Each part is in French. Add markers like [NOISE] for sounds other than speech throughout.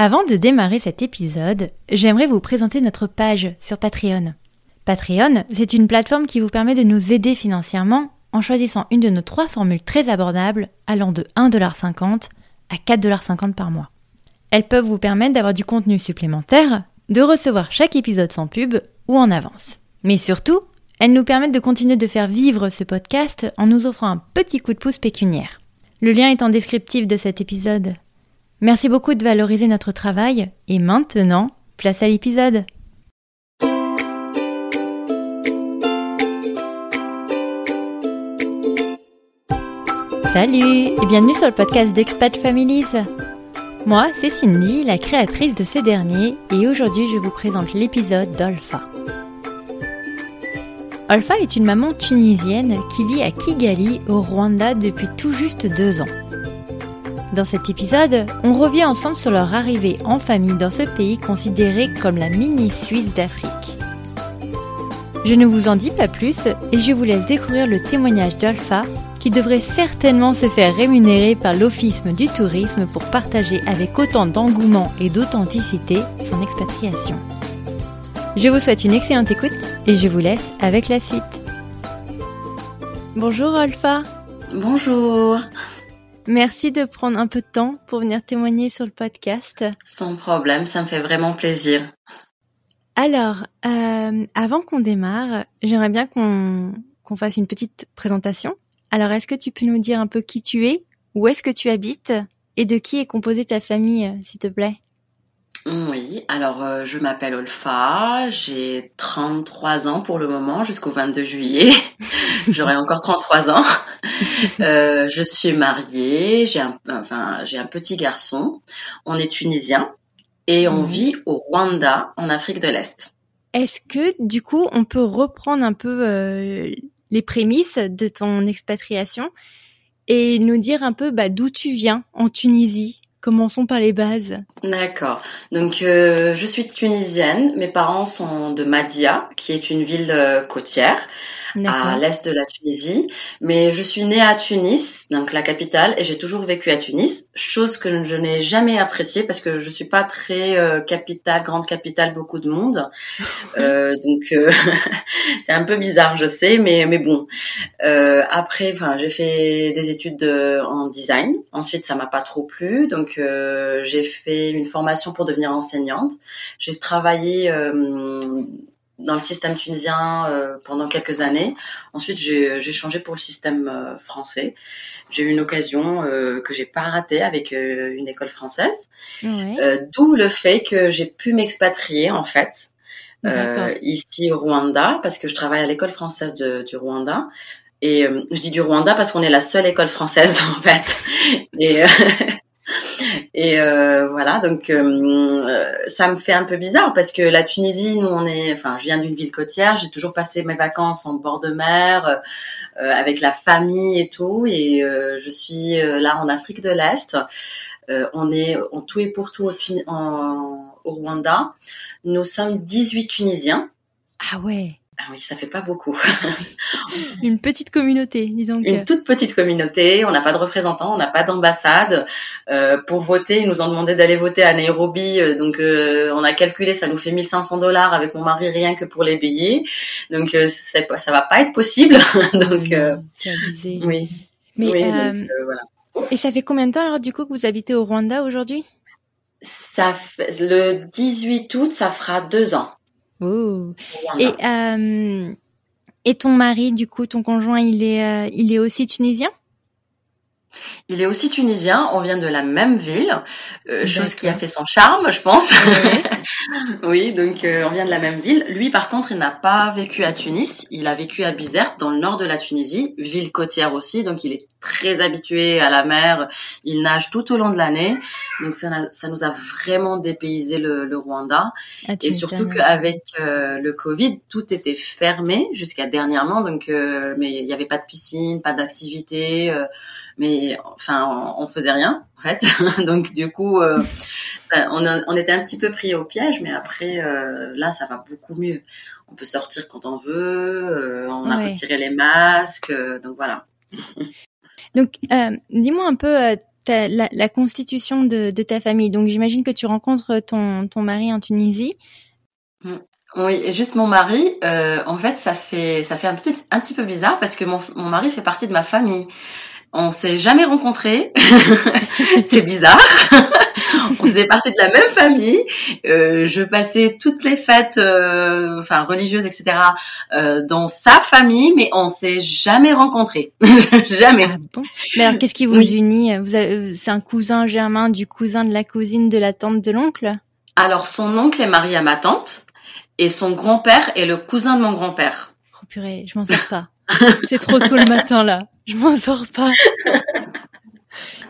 Avant de démarrer cet épisode, j'aimerais vous présenter notre page sur Patreon. Patreon, c'est une plateforme qui vous permet de nous aider financièrement en choisissant une de nos trois formules très abordables allant de 1,50$ à 4,50$ par mois. Elles peuvent vous permettre d'avoir du contenu supplémentaire, de recevoir chaque épisode sans pub ou en avance. Mais surtout, elles nous permettent de continuer de faire vivre ce podcast en nous offrant un petit coup de pouce pécuniaire. Le lien est en descriptif de cet épisode. Merci beaucoup de valoriser notre travail et maintenant, place à l'épisode. Salut et bienvenue sur le podcast d'Expat Families. Moi, c'est Cindy, la créatrice de ce dernier, et aujourd'hui je vous présente l'épisode d'Olfa. Olfa est une maman tunisienne qui vit à Kigali, au Rwanda, depuis tout juste deux ans. Dans cet épisode, on revient ensemble sur leur arrivée en famille dans ce pays considéré comme la mini-Suisse d'Afrique. Je ne vous en dis pas plus et je vous laisse découvrir le témoignage d'Olfa qui devrait certainement se faire rémunérer par l'Office du tourisme pour partager avec autant d'engouement et d'authenticité son expatriation. Je vous souhaite une excellente écoute et je vous laisse avec la suite. Bonjour Alpha. Bonjour. Merci de prendre un peu de temps pour venir témoigner sur le podcast. Sans problème, ça me fait vraiment plaisir. Alors, euh, avant qu'on démarre, j'aimerais bien qu'on fasse une petite présentation alors, est-ce que tu peux nous dire un peu qui tu es, où est-ce que tu habites et de qui est composée ta famille, euh, s'il te plaît? Oui, alors euh, je m'appelle Olfa, j'ai 33 ans pour le moment, jusqu'au 22 juillet. [LAUGHS] J'aurai encore 33 ans. [LAUGHS] Euh, je suis mariée, j'ai un, enfin, j'ai un petit garçon. On est tunisien et on vit au Rwanda, en Afrique de l'Est. Est-ce que du coup on peut reprendre un peu les prémices de ton expatriation et nous dire un peu bah, d'où tu viens en Tunisie? Commençons par les bases. D'accord. Donc, euh, je suis tunisienne. Mes parents sont de Madia, qui est une ville euh, côtière à l'est de la Tunisie. Mais je suis née à Tunis, donc la capitale, et j'ai toujours vécu à Tunis, chose que je n'ai jamais appréciée parce que je suis pas très euh, capitale, grande capitale, beaucoup de monde. [LAUGHS] Euh, donc euh, [LAUGHS] c'est un peu bizarre, je sais, mais mais bon. Euh, après, enfin, j'ai fait des études en design. Ensuite, ça m'a pas trop plu, donc j'ai fait une formation pour devenir enseignante. J'ai travaillé dans le système tunisien euh, pendant quelques années. Ensuite, j'ai changé pour le système euh, français. J'ai eu une occasion euh, que j'ai pas ratée avec une école française. D'où le fait que j'ai pu m'expatrier en fait ici au Rwanda parce que je travaille à l'école française de, du Rwanda. Et je dis du Rwanda parce qu'on est la seule école française [LAUGHS] en fait. Et et euh, voilà, donc euh, ça me fait un peu bizarre parce que la Tunisie, nous on est, enfin, je viens d'une ville côtière, j'ai toujours passé mes vacances en bord de mer euh, avec la famille et tout, et je suis là en Afrique de l'Est. on est en tout et pour tout au, au Rwanda. Nous sommes 18 Tunisiens. Ah ouais. Ah oui, ça fait pas beaucoup. [LAUGHS] Une petite communauté, disons. Une toute petite communauté. On n'a pas de représentants, on n'a pas d'ambassade. Euh, pour voter, ils nous ont demandé d'aller voter à Nairobi. Euh, donc, euh, on a calculé, ça nous fait 1500 dollars avec mon mari rien que pour les billets. Donc, euh, ça va pas être possible. [LAUGHS] donc, euh, oui. Mais voilà. Et ça fait combien de temps alors du coup que vous habitez au Rwanda aujourd'hui? Ça le 18 août, ça fera deux ans. Et, euh, et ton mari, du coup, ton conjoint, il est, euh, il est aussi tunisien? Il est aussi tunisien, on vient de la même ville, euh, chose qui a fait son charme, je pense. [LAUGHS] oui, donc euh, on vient de la même ville. Lui, par contre, il n'a pas vécu à Tunis, il a vécu à Bizerte, dans le nord de la Tunisie, ville côtière aussi, donc il est très habitué à la mer, il nage tout au long de l'année, donc ça, ça, nous a vraiment dépaysé le, le Rwanda. Ah, Et surtout qu'avec euh, le Covid, tout était fermé jusqu'à dernièrement, donc mais il n'y avait pas de piscine, pas d'activité mais enfin on, faisait rien en fait [LAUGHS] donc du coup euh, on, on, était un petit peu pris au piège mais après euh, là ça va beaucoup mieux on peut sortir quand on veut euh, on a retiré les masques donc voilà [LAUGHS] donc dis-moi un peu la, constitution de, ta famille. Donc j'imagine que tu rencontres ton, ton mari en Tunisie. Mm. Oui, et juste mon mari, euh, en fait, ça fait ça fait un petit un petit peu bizarre parce que mon, mon mari fait partie de ma famille. On s'est jamais rencontrés. [LAUGHS] c'est bizarre. [LAUGHS] on faisait partie de la même famille. Euh, je passais toutes les fêtes, euh, enfin religieuses, etc., euh, dans sa famille, mais on s'est jamais rencontrés. [LAUGHS] jamais. Ah bon? Mais alors, qu'est-ce qui vous unit? Vous C'est un cousin germain du cousin de la cousine de la tante de l'oncle? Alors, son oncle est marié à ma tante, et son grand-père est le cousin de mon grand-père. Oh purée, je m'en sors pas. C'est trop tôt le matin là. Je m'en sors pas. [LAUGHS]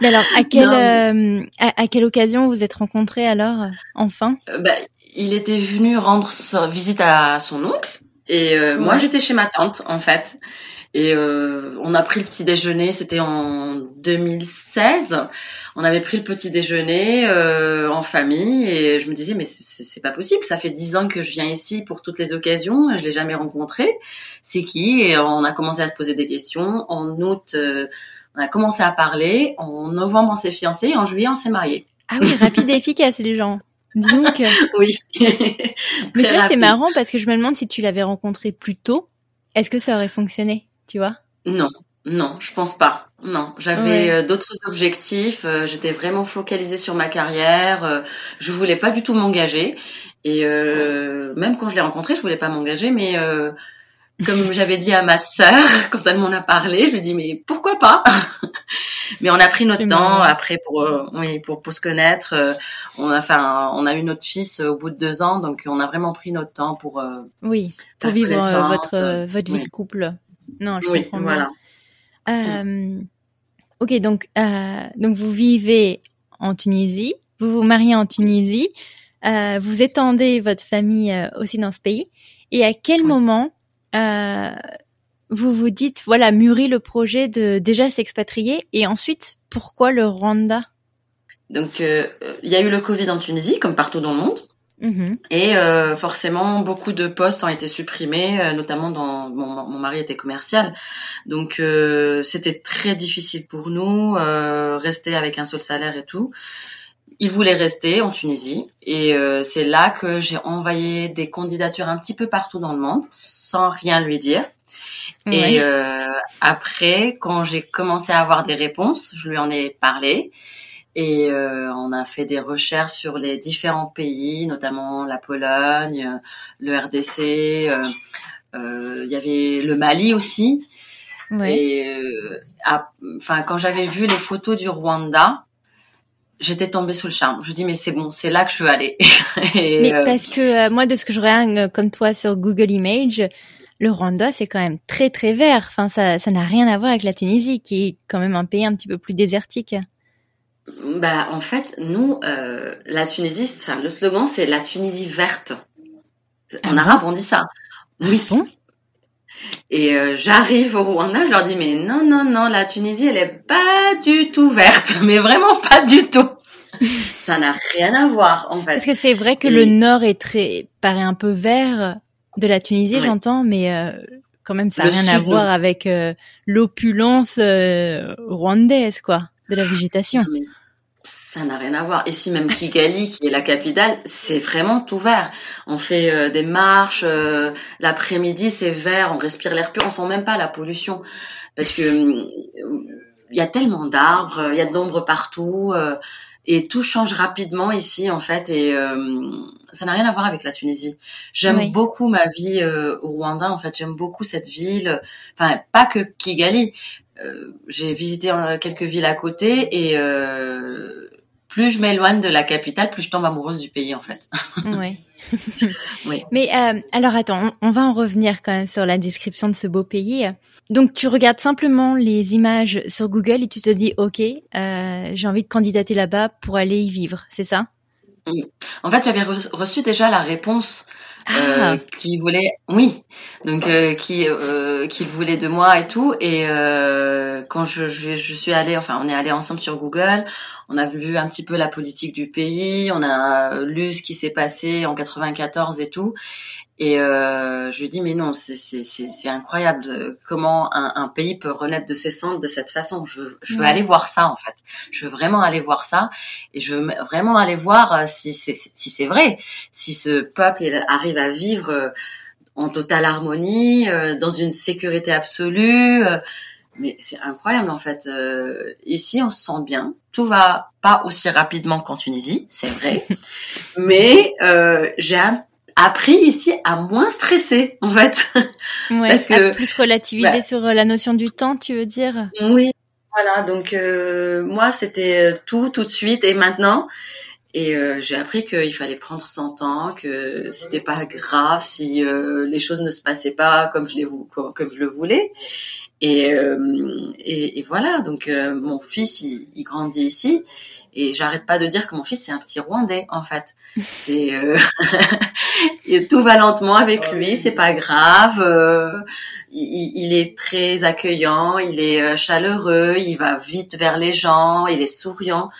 Mais alors, à quelle, euh, à, quelle occasion vous êtes rencontrés alors, enfin? Euh, bah, Il était venu rendre visite à son oncle et euh, moi j'étais chez ma tante en fait. Et on a pris le petit déjeuner, c'était en 2016. On avait pris le petit déjeuner en famille et je me disais mais c'est pas possible, ça fait dix ans que je viens ici pour toutes les occasions, je l'ai jamais rencontré. C'est qui? Et on a commencé à se poser des questions. En août, on a commencé à parler. En novembre, on s'est fiancés. En juillet, on s'est mariés. Ah oui, rapide et efficace, les gens. Dis donc. [LAUGHS] oui. Mais tu vois, c'est marrant parce que je me demande si tu l'avais rencontré plus tôt, est-ce que ça aurait fonctionné, tu vois? Non, non, je pense pas. Non, j'avais euh, d'autres objectifs. Euh, j'étais vraiment focalisée sur ma carrière. Euh, je voulais pas du tout m'engager. Et même quand je l'ai rencontré, je voulais pas m'engager, mais comme [LAUGHS] j'avais dit à ma sœur [LAUGHS] quand elle m'en a parlé, je lui dis mais pourquoi pas [LAUGHS] Mais on a pris notre temps après pour euh, oui pour pour se connaître. On a enfin on a eu notre fils au bout de deux ans, donc on a vraiment pris notre temps pour oui pour vivre votre votre vie de couple. Non, je comprends voilà. Bien. ok donc donc vous vivez en Tunisie, vous vous mariez en Tunisie, vous étendez votre famille aussi dans ce pays. Et à quel moment euh, vous vous dites, voilà, mûrit le projet de déjà s'expatrier et ensuite, pourquoi le Rwanda? Donc, euh, il y a eu le Covid en Tunisie, comme partout dans le monde. Mm-hmm. Et euh, forcément, beaucoup de postes ont été supprimés, euh, notamment dans mon, mon, mari était commercial, donc euh, c'était très difficile pour nous rester avec un seul salaire et tout. Il voulait rester en Tunisie et euh, c'est là que j'ai envoyé des candidatures un petit peu partout dans le monde sans rien lui dire. Et euh, après, quand j'ai commencé à avoir des réponses, je lui en ai parlé et euh, on a fait des recherches sur les différents pays, notamment la Pologne, le RDC. Il y avait le Mali aussi. Et enfin, quand j'avais vu les photos du Rwanda, j'étais tombée sous le charme. Je dis mais c'est bon, c'est là que je veux aller. [LAUGHS] mais euh, parce que euh, moi de ce que je regarde euh, comme toi sur Google Images, le Rwanda c'est quand même très très vert. Enfin ça ça n'a rien à voir avec la Tunisie qui est quand même un pays un petit peu plus désertique. Bah en fait nous la Tunisie, enfin, le slogan c'est la Tunisie verte. En ah arabe on dit ça. Ah oui. bon? Et euh, j'arrive au Rwanda, je leur dis mais non non non, la Tunisie elle est pas du tout verte, [LAUGHS] mais vraiment pas du tout. [LAUGHS] ça n'a rien à voir en fait. Parce que c'est vrai que le nord est très paraît un peu vert de la Tunisie, j'entends, mais euh, quand même ça n'a rien à voir avec euh, l'opulence rwandaise quoi, de la végétation ça n'a rien à voir. Ici, même Kigali, qui est la capitale, c'est vraiment tout vert. On fait euh, des marches, euh, l'après-midi, c'est vert, on respire l'air pur, on sent même pas la pollution. Parce que il y a tellement d'arbres, il y a de l'ombre partout, euh, et tout change rapidement ici, en fait, et ça n'a rien à voir avec la Tunisie. J'aime beaucoup ma vie au Rwanda, en fait, j'aime beaucoup cette ville. Enfin, pas que Kigali, euh, j'ai visité euh, quelques villes à côté et euh, plus je m'éloigne de la capitale, plus je tombe amoureuse du pays en fait. oui. [LAUGHS] oui. Mais alors attends, on, va en revenir quand même sur la description de ce beau pays. Donc tu regardes simplement les images sur Google et tu te dis ok, j'ai envie de candidater là-bas pour aller y vivre, c'est ça? En fait, j'avais reçu déjà la réponse ah. qui voulait, oui, donc euh, qui euh, qui voulait de moi et tout. Et euh, quand je, je, je, suis allée, enfin, on est allé ensemble sur Google. On a vu un petit peu la politique du pays. On a lu ce qui s'est passé en 94 et tout. Et euh, je lui dis mais non, c'est incroyable comment un, un, pays peut renaître de ses cendres de cette façon. Je, je veux aller voir ça en fait. Je veux vraiment aller voir ça et je veux vraiment aller voir euh, si c'est si c'est vrai, si ce peuple arrive à vivre euh, en totale harmonie, euh, dans une sécurité absolue. mais c'est incroyable en fait. ici, on se sent bien. Tout va pas aussi rapidement qu'en Tunisie, c'est vrai. [LAUGHS] mais j'ai un appris ici à moins stresser en fait. [LAUGHS] Ouais, Parce que plus relativiser bah sur euh, la notion du temps, tu veux dire? Oui, voilà. Donc euh, moi c'était tout tout de suite et maintenant. Et euh, j'ai appris qu'il fallait prendre son temps, que c'était pas grave si euh, les choses ne se passaient pas comme je les comme je le voulais. Et, euh, et, et, voilà. Donc mon fils il, il grandit ici et j'arrête pas de dire que mon fils c'est un petit Rwandais en fait. C'est euh... [LAUGHS] tout va lentement avec lui, c'est pas grave. Euh, il, il, est très accueillant, il est euh, chaleureux, il va vite vers les gens, il est souriant.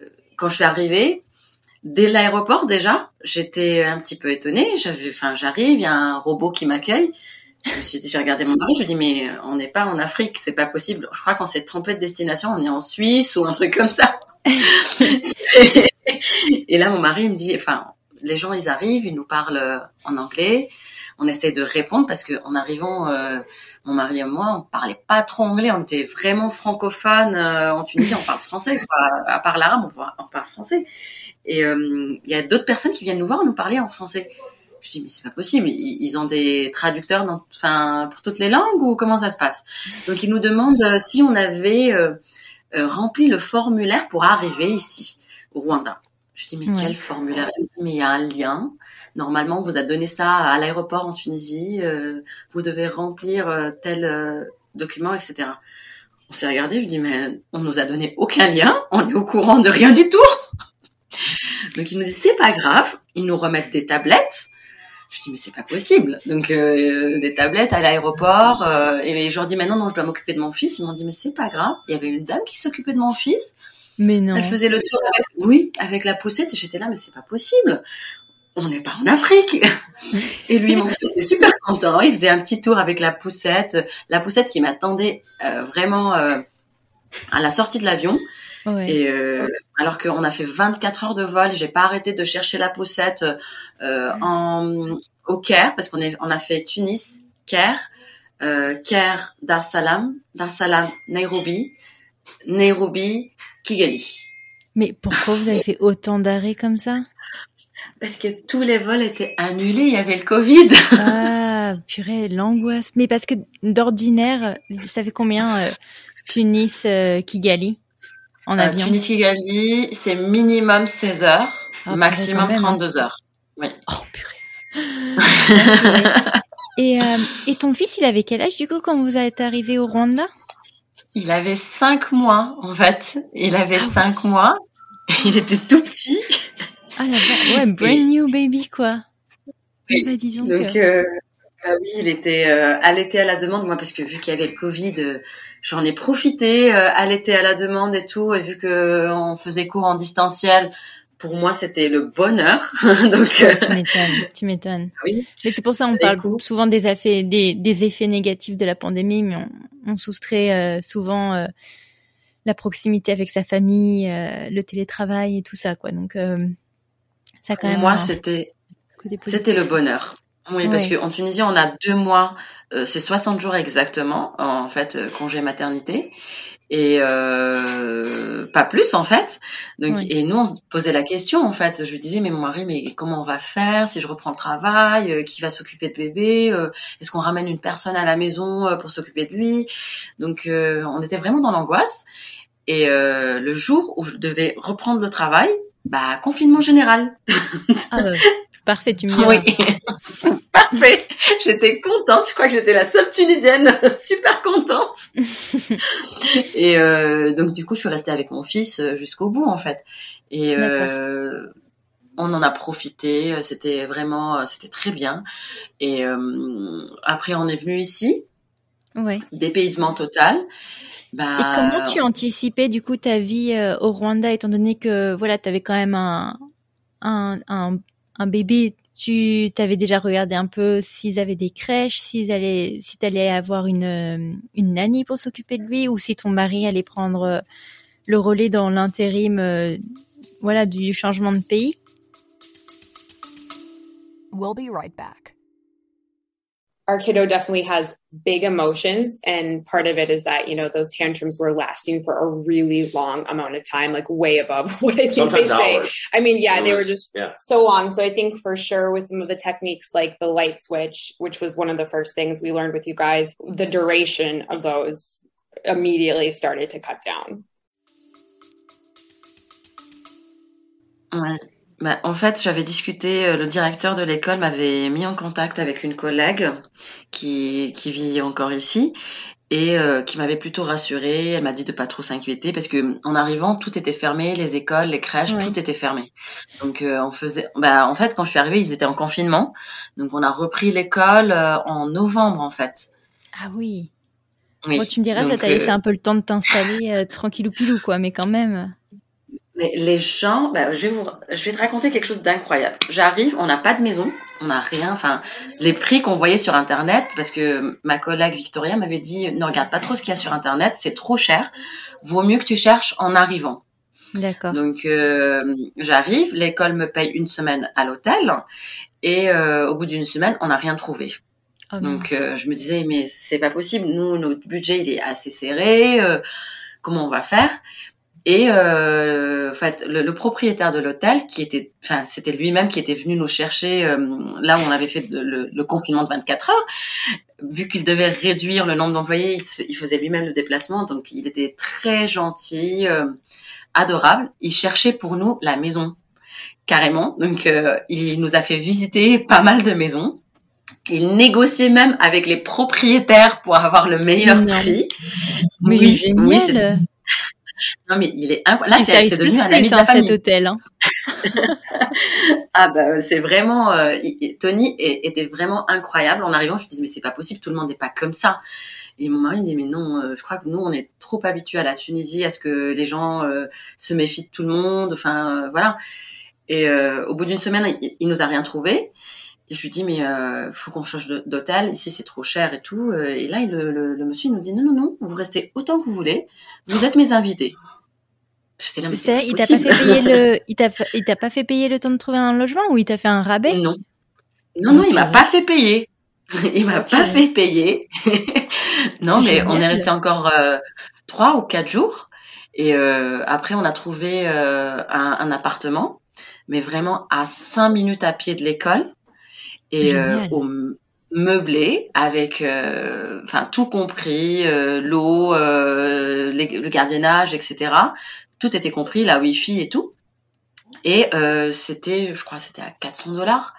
Euh, quand je suis arrivée, dès l'aéroport déjà, j'étais un petit peu étonnée. J'avais, enfin, j'arrive, il y a un robot qui m'accueille. Je me suis j'ai regardé mon mari, je lui dis, mais on n'est pas en Afrique, c'est pas possible. Je crois qu'on s'est trompé de destination, on est en Suisse ou un truc comme ça. et là, mon mari me dit, enfin, les gens, ils arrivent, ils nous parlent euh, en anglais. On essaie de répondre parce que en arrivant, euh, mon mari et moi, on parlait pas trop anglais, on était vraiment francophones. Euh, en Tunisie, on parle français, à part l'arabe, on, parle français. Et il y a d'autres personnes qui viennent nous voir nous parler en français. Je dis mais c'est pas possible, ils, ont des traducteurs dans, enfin, pour toutes les langues ou comment ça se passe? Donc ils nous demandent si on avait euh, rempli le formulaire pour arriver ici, au Rwanda. Je dis, mais quel formulaire? Il me dit, mais il y a un lien. Normalement, on vous a donné ça à l'aéroport en Tunisie. Euh, vous devez remplir euh, tel document, etc. On s'est regardé, je dis, mais on nous a donné aucun lien. On est au courant de rien du tout. [LAUGHS] Donc, il nous dit, c'est pas grave. Ils nous remettent des tablettes. Je dis mais c'est pas possible. Donc euh, des tablettes à l'aéroport euh, et je leur dis maintenant non je dois m'occuper de mon fils. Ils m'ont dit mais c'est pas grave. Il y avait une dame qui s'occupait de mon fils. Mais non. Elle faisait le tour avec, oui avec la poussette et j'étais là mais c'est pas possible. On n'est pas en Afrique. et lui mon fils était super content. Il faisait un petit tour avec la poussette, la poussette qui m'attendait euh, vraiment euh, à la sortie de l'avion. Ouais. Et euh, alors qu'on a fait 24 heures de vol, j'ai pas arrêté de chercher la poussette euh, en, au Caire parce qu'on on a fait Tunis, Caire, euh, Caire, Dar Salam, Dar Salam, Nairobi, Nairobi, Kigali. Mais pourquoi vous avez fait autant d'arrêts comme ça? Parce que tous les vols étaient annulés, il y avait le Covid. [LAUGHS] Ah, purée, l'angoisse. Mais parce que d'ordinaire, ça fait combien euh, Tunis, euh, Kigali? En euh, avion Tunis Kigali, c'est minimum 16 heures, ah, maximum 32 hein. heures. Oui. Oh purée. [LAUGHS] et, euh, et ton fils, il avait quel âge du coup quand vous êtes arrivé au Rwanda? Il avait 5 mois en fait. Il avait 5 ah mois. [LAUGHS] Il était tout petit. Ah là ouais, brand new baby quoi. Oui. Bah, disons Donc, euh, bah oui, il était euh, allaité à la demande, moi, parce que vu qu'il y avait le Covid, j'en ai profité, euh, allaité à la demande et tout, et vu que on faisait cours en distanciel, pour moi, c'était le bonheur. [LAUGHS] Donc, euh, tu m'étonnes, tu m'étonnes. [LAUGHS] Oui. Mais c'est pour ça on parle souvent des effets, des, des, effets négatifs de la pandémie, mais on, on soustrait souvent la proximité avec sa famille, le télétravail et tout ça, quoi. Donc, ça quand même. Moi, c'était, c'était le bonheur. Oui, parce qu'en Tunisie, on a deux mois, euh, c'est 60 jours exactement, en fait, euh, congé maternité, et euh, pas plus en fait. Donc, et nous, on se posait la question en fait. Je lui disais, mais mon mari, mais comment on va faire si je reprends le travail euh, Qui va s'occuper de bébé Est-ce qu'on ramène une personne à la maison pour s'occuper de lui? Donc, on était vraiment dans l'angoisse. Et le jour où je devais reprendre le travail, bah confinement général. Ah [LAUGHS] bah, parfait, tu me dis. Oui. Parfait. J'étais contente. Je crois que j'étais la seule Tunisienne [LAUGHS] super contente. [LAUGHS] et euh, donc du coup, je suis restée avec mon fils euh, jusqu'au bout en fait. Et euh, on en a profité. C'était vraiment, c'était très bien. Et euh, après, on est venu ici. Ouais. Dépaysement total. Bah, et comment tu anticipais du coup ta vie euh, au Rwanda, étant donné que voilà, tu avais quand même un, un, un, un bébé tu t'avais déjà regardé un peu s'ils avaient des crèches, s'ils allaient, si t'allais avoir une une nanny pour s'occuper de lui, ou si ton mari allait prendre le relais dans l'intérim, voilà, du changement de pays? We'll be right back. Our kiddo definitely has big emotions. And part of it is that, you know, those tantrums were lasting for a really long amount of time, like way above [LAUGHS] what I think Sometimes they hours. say. I mean, yeah, was, they were just yeah. so long. So I think for sure with some of the techniques like the light switch, which was one of the first things we learned with you guys, the duration of those immediately started to cut down. Ouais. Bah, en fait, j'avais discuté, euh, le directeur de l'école m'avait mis en contact avec une collègue qui, qui vit encore ici et euh, qui m'avait plutôt rassurée. Elle m'a dit de pas trop s'inquiéter parce que en arrivant, tout était fermé, les écoles, les crèches, tout était fermé. Donc euh, on faisait, bah en fait, quand je suis arrivée, ils étaient en confinement, donc on a repris l'école en novembre en fait. Ah oui. Oui. tu me diras, ça t'a laissé un peu le temps de t'installer tranquillou pilou quoi, mais quand même. Mais les gens, bah, je, vais vous, je vais te raconter quelque chose d'incroyable. J'arrive, on n'a pas de maison, on n'a rien. Enfin, les prix qu'on voyait sur Internet, parce que ma collègue Victoria m'avait dit, ne regarde pas trop ce qu'il y a sur Internet, c'est trop cher. Vaut mieux que tu cherches en arrivant. D'accord. Donc euh, j'arrive, l'école me paye une semaine à l'hôtel et euh, au bout d'une semaine, on n'a rien trouvé. Oh, Donc euh, je me disais mais c'est pas possible, nous notre budget il est assez serré, comment on va faire? Et euh, en fait, le, propriétaire de l'hôtel, qui était, enfin, c'était lui-même qui était venu nous chercher euh, là où on avait fait le, confinement de 24 heures. Vu qu'il devait réduire le nombre d'employés, il, faisait lui-même le déplacement, donc il était très gentil, euh, adorable. Il cherchait pour nous la maison, carrément. Donc, euh, il nous a fait visiter pas mal de maisons. Il négociait même avec les propriétaires pour avoir le meilleur prix. Mais oui, génial. Non, mais il est incroyable. Là, c'est devenu un ami de la famille. Cet hôtel. Hein. [LAUGHS] ah bah c'est vraiment euh, Tony était vraiment incroyable. En arrivant, je me disais mais c'est pas possible, tout le monde n'est pas comme ça. Et mon mari me dit mais non, euh, je crois que nous on est trop habitués à la Tunisie, à ce que les gens euh, se méfient de tout le monde. Enfin voilà. Et au bout d'une semaine, il, il, nous a rien trouvé. Et je lui dis mais euh, faut qu'on change d'hôtel, ici c'est trop cher et tout. Euh, et là le, le, monsieur nous dit non non non, vous restez autant que vous voulez, vous êtes mes invités. J'étais là mais c'est il t'a pas fait payer le [LAUGHS] il t'a il t'a pas fait payer le temps de trouver un logement ou il t'a fait un rabais? Non. Non non, il m'a pas fait payer. [LAUGHS] il m'a pas fait payer. [LAUGHS] non mais on est resté encore euh, trois ou quatre jours et euh, après on a trouvé un, un appartement mais vraiment à cinq minutes à pied de l'école et euh, au meublé avec euh, enfin tout compris euh, l'eau le gardiennage etc tout était compris la wifi et tout. Et c'était je crois c'était à 400 dollars.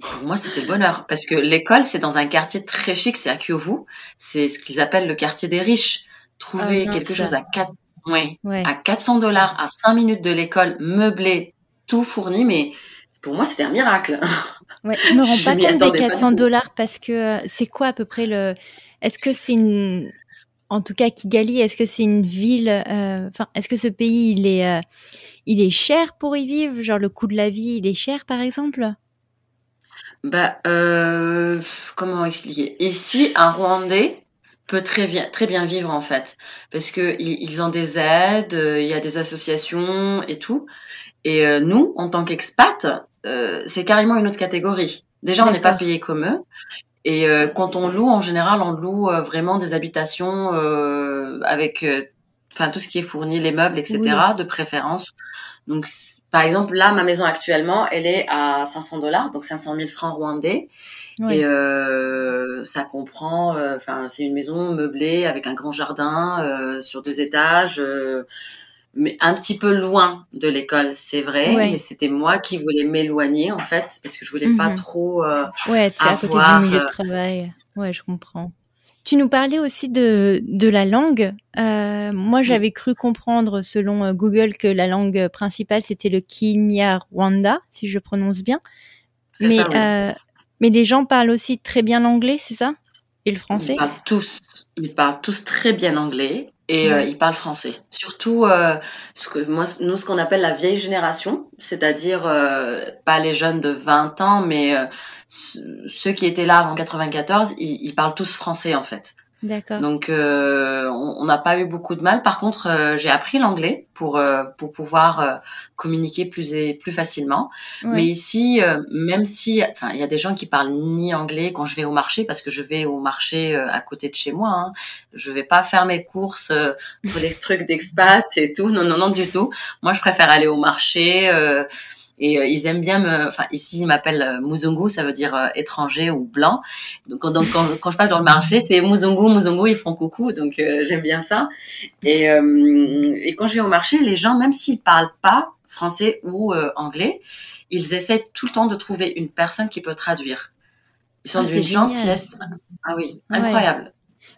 Pour moi, c'était le bonheur. Parce que l'école, c'est dans un quartier très chic, c'est à Kyovu. C'est ce qu'ils appellent le quartier des riches. Trouver ah, quelque chose à 4, ouais, ouais. à 400 dollars, à 5 minutes de l'école, meublé, tout fourni, mais pour moi, c'était un miracle. [LAUGHS] Ouais, je me rends pas compte des 400 dollars parce que euh, c'est quoi à peu près le. Est-ce que c'est une. En tout cas, Kigali, est-ce que c'est une ville. Euh, enfin, est-ce que ce pays, il est, euh, il est cher pour y vivre? Genre, le coût de la vie, il est cher, par exemple? Bah, euh, comment expliquer? Ici, un Rwandais peut très bien, très bien vivre en fait, parce que ils ont des aides, il y a des associations et tout. Et nous, en tant qu'expat, euh, c'est carrément une autre catégorie. Déjà, on n'est pas payé comme eux. Et euh, quand on loue, en général, on loue euh, vraiment des habitations avec, enfin, tout ce qui est fourni, les meubles, etc., de préférence. Donc, par exemple, là, ma maison actuellement, elle est à 500 dollars, donc 500 000 francs rwandais. Et ça comprend, enfin, c'est une maison meublée avec un grand jardin sur deux étages mais un petit peu loin de l'école, c'est vrai. Mais c'était moi qui voulais m'éloigner en fait, parce que je voulais pas mhm. trop euh, ouais, être à côté du milieu de euh, travail. Ouais, je comprends. Tu nous parlais aussi de, de la langue. Euh, moi, j'avais cru comprendre, selon euh, Google, que la langue principale c'était le Kinyarwanda, si je prononce bien. Mais, ça, mais les gens parlent aussi très bien l'anglais, c'est ça? Et le français? Ils parlent tous, ils parlent tous très bien anglais. Et euh, ils parlent français. Surtout euh, ce que moi nous ce qu'on appelle la vieille génération, c'est-à-dire euh, pas les jeunes de 20 ans mais ceux qui étaient là avant 94, ils, ils parlent tous français en fait. D'accord. Donc, euh, on n'a pas eu beaucoup de mal. Par contre, euh, j'ai appris l'anglais pour euh, pour pouvoir communiquer plus et plus facilement. Mais ici, même si, enfin, il y a des gens qui parlent ni anglais quand je vais au marché, parce que je vais au marché à côté de chez moi. Hein. Je vais pas faire mes courses pour les [LAUGHS] trucs d'expat et tout. Non, non, non, du tout. Moi, je préfère aller au marché. Et euh, ils aiment bien me, enfin ici ils m'appellent euh, Muzungu, ça veut dire euh, étranger ou blanc. Donc, donc quand, quand, je passe dans le marché, c'est Muzungu, Muzungu, ils font coucou, donc j'aime bien ça. Et, et quand je vais au marché, les gens, même s'ils parlent pas français ou anglais, ils essaient tout le temps de trouver une personne qui peut traduire. Ils sont ah, d'une gentillesse. Ah oui, incroyable.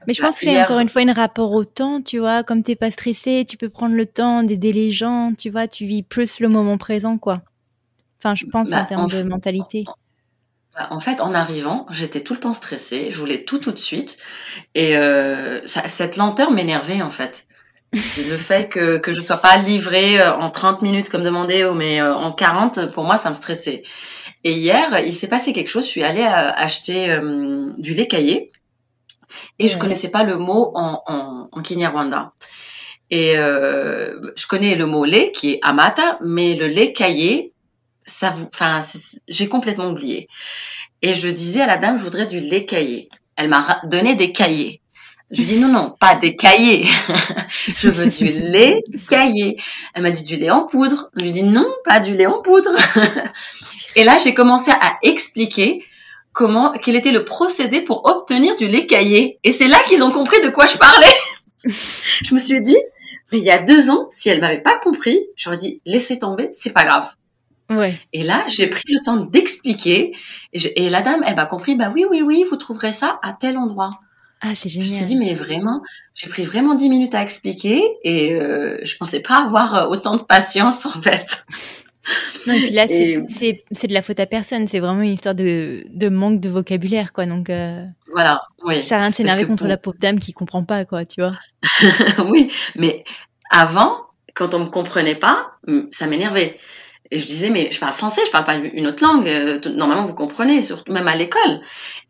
Mais je pense que c'est encore une fois un rapport au temps, tu vois. Comme t'es pas stressé, tu peux prendre le temps d'aider les gens, tu vois. Tu vis plus le moment présent, quoi. Enfin, je pense en bah, termes de mentalité. Bah, en fait, en arrivant, j'étais tout le temps stressée. Je voulais tout tout de suite. Et euh, cette lenteur m'énervait, en fait. C'est le fait que, que je sois pas livrée euh, en 30 minutes comme demandé, mais euh, en 40, pour moi, ça me stressait. Et hier, il s'est passé quelque chose. Je suis allée acheter du lait caillé et je connaissais pas le mot en, en, en Kinyarwanda. Et je connais le mot lait qui est amata, mais le lait caillé, ça vous, enfin, j'ai complètement oublié. Et je disais à la dame, je voudrais du lait caillé. Elle m'a donné des cahiers. Je dis non, non, pas des cahiers. [LAUGHS] je veux du lait caillé. Elle m'a dit du lait en poudre. Je lui dis non, pas du lait en poudre. [LAUGHS] Et là, j'ai commencé à expliquer comment, quel était le procédé pour obtenir du lait caillé. Et c'est là qu'ils ont compris de quoi je parlais. [LAUGHS] je me suis dit, mais il y a deux ans, si elle m'avait pas compris, j'aurais dit, laissez tomber, c'est pas grave. Et là, j'ai pris le temps d'expliquer. Et, la dame, elle m'a compris, bah oui, oui, oui, vous trouverez ça à tel endroit. Ah, c'est génial. Je me suis dit, mais vraiment, j'ai pris vraiment dix minutes à expliquer et euh, je pensais pas avoir euh, autant de patience en fait. [LAUGHS] Non, et puis là, c'est de la faute à personne. C'est vraiment une histoire de, de, manque de vocabulaire, quoi. Donc, euh, voilà, oui. Ça sert à rien de s'énerver contre la pauvre dame qui comprend pas, quoi, tu vois. [LAUGHS] oui, mais avant, quand on me comprenait pas, ça m'énervait. Et je disais, mais je parle français, je parle pas une autre langue. Euh, normalement, vous comprenez, surtout même à l'école.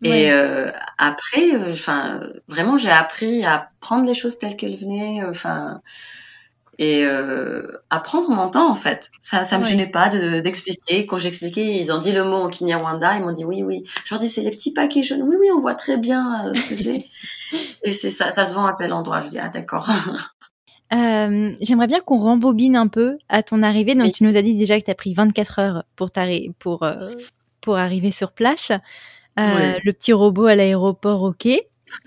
Et euh, après, euh, enfin, vraiment, j'ai appris à prendre les choses telles qu'elles venaient. Enfin, et à prendre mon temps en fait. Ça, ça me gênait pas d'expliquer. Quand j'expliquais, ils ont dit le mot en Kinyarwanda, ils m'ont dit oui, oui. Je leur dis c'est les petits paquets jaunes. Oui, oui, on voit très bien ce que c'est. [LAUGHS] et c'est ça, ça se vend à tel endroit. Je dis ah d'accord. Euh, j'aimerais bien qu'on rembobine un peu à ton arrivée. Donc, tu nous as dit déjà que tu as pris 24 heures pour, pour, euh, pour arriver sur place. Euh, le petit robot à l'aéroport, ok.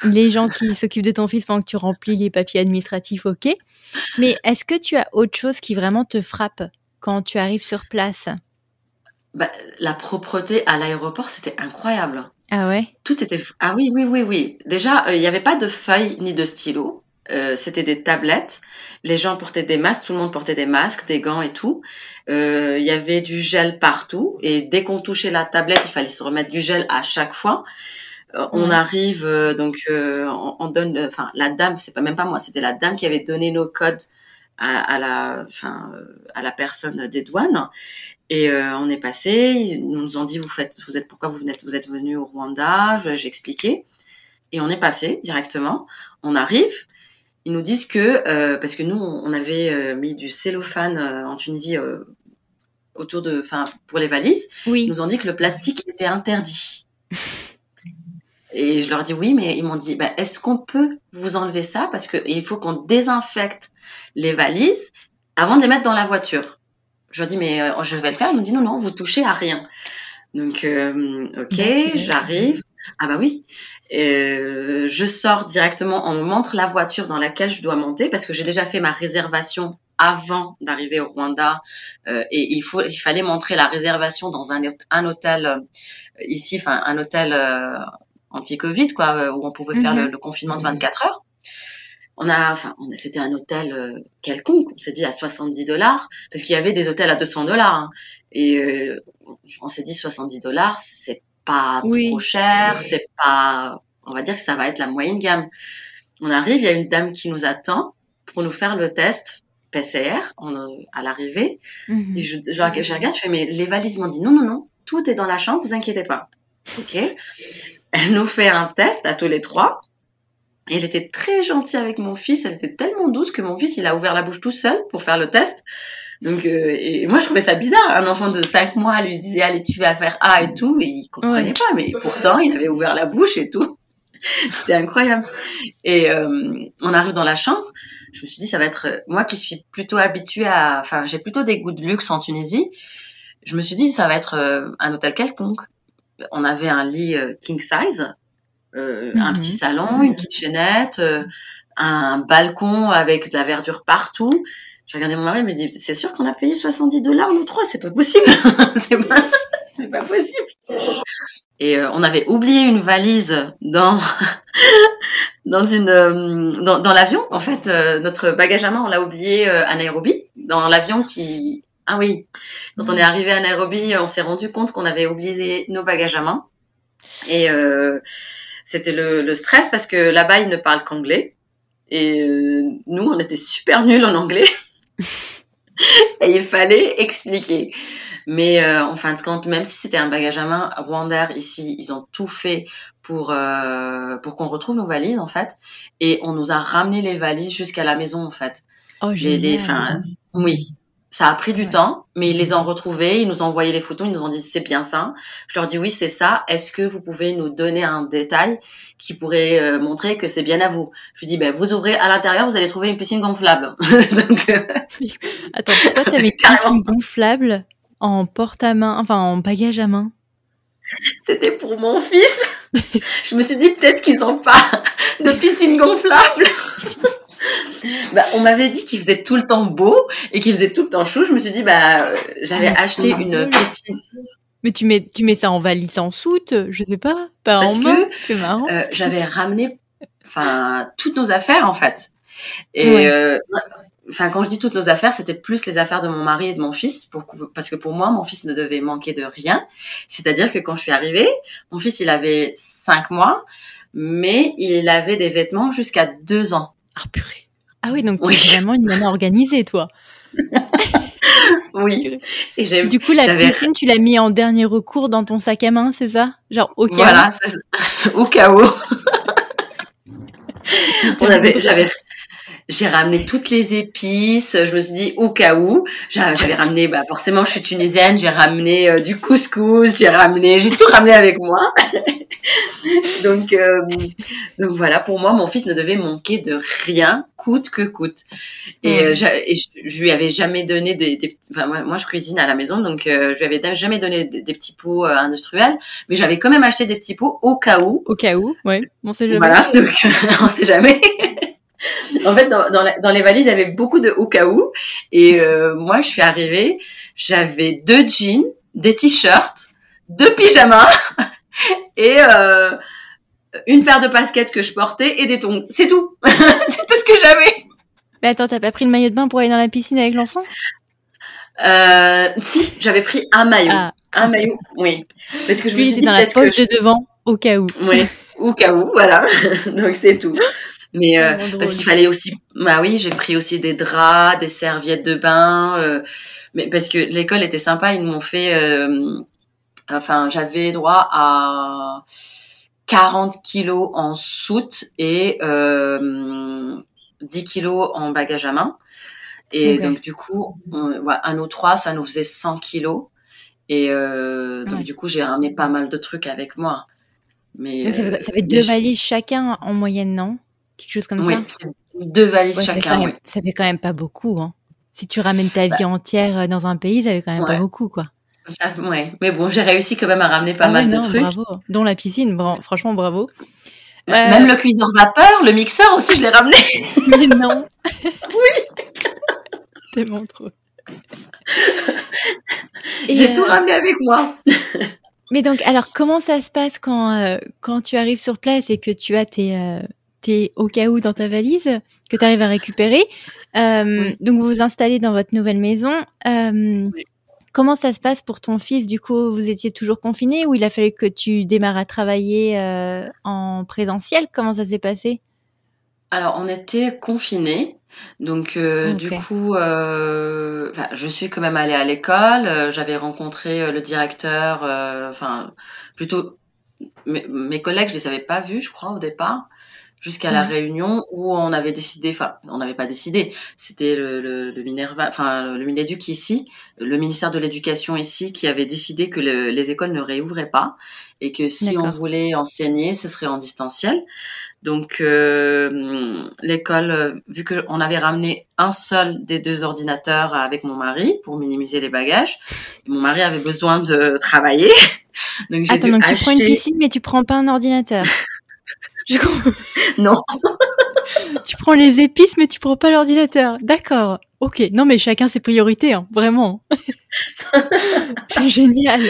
Les gens qui [LAUGHS] s'occupent de ton fils pendant que tu remplis les papiers administratifs, ok. Mais est-ce que tu as autre chose qui vraiment te frappe quand tu arrives sur place? Bah, La propreté à l'aéroport, c'était incroyable. Ah ouais? Tout était... Ah oui, oui, oui, oui. Déjà, il n'y avait pas de feuilles ni de stylos. Euh, c'était des tablettes. Les gens portaient des masques, tout le monde portait des masques, des gants et tout. Euh, il y avait du gel partout et dès qu'on touchait la tablette, il fallait se remettre du gel à chaque fois. Euh, on arrive donc on, donne, enfin la dame, c'est pas même pas moi, c'était la dame qui avait donné nos codes à, la, enfin à la personne des douanes. Et on est passé, ils nous ont dit vous faites, vous êtes pourquoi vous venez, vous êtes venu au Rwanda, j'ai expliqué. Et on est passé directement. On arrive, ils nous disent que, euh, parce que nous, on avait euh, mis du cellophane euh, en Tunisie autour de, enfin, pour les valises. Oui. Ils nous ont dit que le plastique était interdit. Et je leur dis oui, mais ils m'ont dit, bah, est-ce qu'on peut vous enlever ça? Parce que il faut qu'on désinfecte les valises avant de les mettre dans la voiture. Je leur dis mais je vais le faire. Ils m'ont dit non non, vous touchez à rien. Donc ok, j'arrive. Ah bah oui. Euh, je sors directement, on me montre la voiture dans laquelle je dois monter parce que j'ai déjà fait ma réservation avant d'arriver au Rwanda euh, et il faut, il fallait montrer la réservation dans un, un hôtel euh, ici, enfin un hôtel euh, anti-Covid quoi, où on pouvait faire le, mhm. confinement de 24 heures. On a, enfin, c'était un hôtel quelconque. On s'est dit à 70 dollars parce qu'il y avait des hôtels à 200 dollars hein. et on s'est dit 70 dollars, c'est pas trop cher, c'est pas, on va dire que ça va être la moyenne gamme. On arrive, il y a une dame qui nous attend pour nous faire le test PCR à l'arrivée. Mhm. Et je, je, regarde, je fais, mais les valises m'ont dit non, non, non, tout est dans la chambre, vous inquiétez pas. Ok. Elle nous fait un test à tous les trois. Et elle était très gentille avec mon fils. Elle était tellement douce que mon fils, il a ouvert la bouche tout seul pour faire le test. Donc, euh, et moi, je trouvais ça bizarre. Un enfant de 5 mois lui disait, allez, tu vas faire A et tout. Et il comprenait pas. Mais pourtant, il avait ouvert la bouche et tout. [LAUGHS] C'était incroyable. Et euh, on arrive dans la chambre. Je me suis dit, ça va être... Moi qui suis plutôt habituée à... Enfin, j'ai plutôt des goûts de luxe en Tunisie. Je me suis dit, ça va être euh, un hôtel quelconque. On avait un lit king size euh, un petit mhm. salon, une kitchenette, euh, un balcon avec de la verdure partout. J'ai regardé mon mari, il me dit, c'est sûr qu'on a payé 70 dollars nous trois, c'est pas possible. [LAUGHS] c'est pas, possible. Et euh, on avait oublié une valise dans [LAUGHS] dans une dans, dans l'avion. En fait, notre bagage à main, on l'a oublié à Nairobi, dans l'avion qui ah oui. Quand on est arrivé à Nairobi, on s'est rendu compte qu'on avait oublié nos bagages à main. Et euh, c'était le, le, stress parce que là-bas, ils ne parlent qu'anglais. Et euh, nous, on était super nuls en anglais. [LAUGHS] [LAUGHS] et il fallait expliquer. Mais euh, en fin de compte, même si c'était un bagage à main, Rwanda, ici, ils ont tout fait pour euh, pour qu'on retrouve nos valises en fait, et on nous a ramené les valises jusqu'à la maison en fait. Oh, les, les, oui, ça a pris du temps, mais ils les ont retrouvés, ils nous ont envoyé les photos, ils nous ont dit c'est bien ça. Je leur dis oui, c'est ça. Est-ce que vous pouvez nous donner un détail qui pourrait euh, montrer que c'est bien à vous Je dis ben vous ouvrez à l'intérieur, vous allez trouver une piscine gonflable. [LAUGHS] Donc, euh, [LAUGHS] Attends, pourquoi tu avais une piscine gonflable en porte-à-main, enfin en bagage à main? C'était pour mon fils. Je me suis dit peut-être qu'ils n'ont pas de piscine gonflable. [LAUGHS] bah, on m'avait dit qu'il faisait tout le temps beau et qu'il faisait tout le temps chaud. Je me suis dit, bah, euh, j'avais ah, acheté une piscine. Mais tu mets, tu mets ça en valise en soute, je sais pas, pas Parce en main. C'est marrant. Euh, j'avais ramené, enfin, toutes nos affaires en fait. Et euh, enfin, quand je dis toutes nos affaires, c'était plus les affaires de mon mari et de mon fils, pour, parce que pour moi, mon fils ne devait manquer de rien. C'est-à-dire que quand je suis arrivée, mon fils, il avait cinq mois, mais il avait des vêtements jusqu'à deux ans. Ah purée. Ah oui, donc tu es vraiment une maman organisée, toi. [LAUGHS] oui. [LAUGHS] Et du coup, la piscine, tu l'as mis en dernier recours dans ton sac à main, c'est ça? Genre au cas voilà, où. [LAUGHS] au cas où. [LAUGHS] On avait, j'avais, j'ai ramené toutes les épices. Je me suis dit au cas où. J'avais ramené, bah forcément, je suis tunisienne. J'ai ramené euh, du couscous. J'ai ramené, j'ai tout ramené avec moi. [LAUGHS] donc, euh, donc voilà. Pour moi, mon fils ne devait manquer de rien, coûte que coûte. Et, euh, je, lui avais jamais donné des, des enfin, moi, je cuisine à la maison, donc je lui avais jamais donné des, petits pots industriels, mais j'avais quand même acheté des petits pots au cas où. Au cas où, ouais. On sait jamais. Voilà, donc [LAUGHS] on sait jamais [LAUGHS] en fait, dans, dans, les valises, il y avait beaucoup de au cas où. Et euh, moi, je suis arrivée, j'avais deux jeans, des t-shirts, deux pyjamas [LAUGHS] et euh, une paire de baskets que je portais et des tongs. C'est tout. [LAUGHS] c'est tout ce que j'avais. Mais attends, t'as pas pris le maillot de bain pour aller dans la piscine avec l'enfant? Euh, Si, j'avais pris un maillot. Ah. Un maillot, oui. Parce que je me suis dit dans la poche de devant, au cas où. Oui, au cas où, voilà. [LAUGHS] Donc c'est tout. Mais euh, parce qu'il fallait aussi, bah oui, j'ai pris aussi des draps, des serviettes de bain, euh, mais parce que l'école était sympa, ils m'ont fait, euh, enfin, j'avais droit à 40 kilos en soute et 10 kilos en bagage à main. Et donc du coup, on, ouais, un ou trois, ça nous faisait 100 kilos. Et donc du coup, j'ai ramené pas mal de trucs avec moi. Mais ça, fait, deux valises chacun en moyenne, non? Quelque chose comme oui, ça deux valises chacun. Ça fait, quand même pas beaucoup. Hein. Si tu ramènes ta vie bah. entière euh, dans un pays, ça fait quand même pas beaucoup. quoi. ouais, mais bon, j'ai réussi quand même à ramener pas ah mal de trucs. Bravo, dont la piscine, franchement bravo. Même euh, le cuiseur vapeur, le mixeur aussi, je l'ai ramené. [LAUGHS] Mais non. [LAUGHS] oui. [LAUGHS] Tellement trop. J'ai tout euh, ramené avec moi. Mais donc, alors, comment ça se passe quand, quand tu arrives sur place et que tu as tes, au cas où dans ta valise que tu arrives à récupérer. Euh, donc vous vous installez dans votre nouvelle maison. Euh, comment ça se passe pour ton fils? Du coup, vous étiez toujours confiné ou il a fallu que tu démarres à travailler euh, en présentiel? Comment ça s'est passé? Alors, on était confinés. Donc, euh, du coup, euh, je suis quand même allée à l'école. Euh, j'avais rencontré le directeur, enfin, plutôt mes, mes, collègues, je les avais pas vus, je crois, au départ jusqu'à la réunion où on avait décidé, enfin, on n'avait pas décidé, c'était le, le, le, Minerva, enfin, le Mineduc ici, le ministère de l'Éducation ici, qui avait décidé que les écoles ne réouvraient pas et que si on voulait enseigner, ce serait en distanciel. Donc, euh, l'école, vu qu'on avait ramené un seul des deux ordinateurs avec mon mari pour minimiser les bagages, mon mari avait besoin de travailler. [LAUGHS] donc, Attends, donc tu prends une piscine, mais tu prends pas un ordinateur. [LAUGHS] [LAUGHS] non. tu prends les épices, mais tu prends pas l'ordinateur. D'accord. Ok. Non, mais chacun ses priorités, hein, vraiment. [LAUGHS] C'est génial.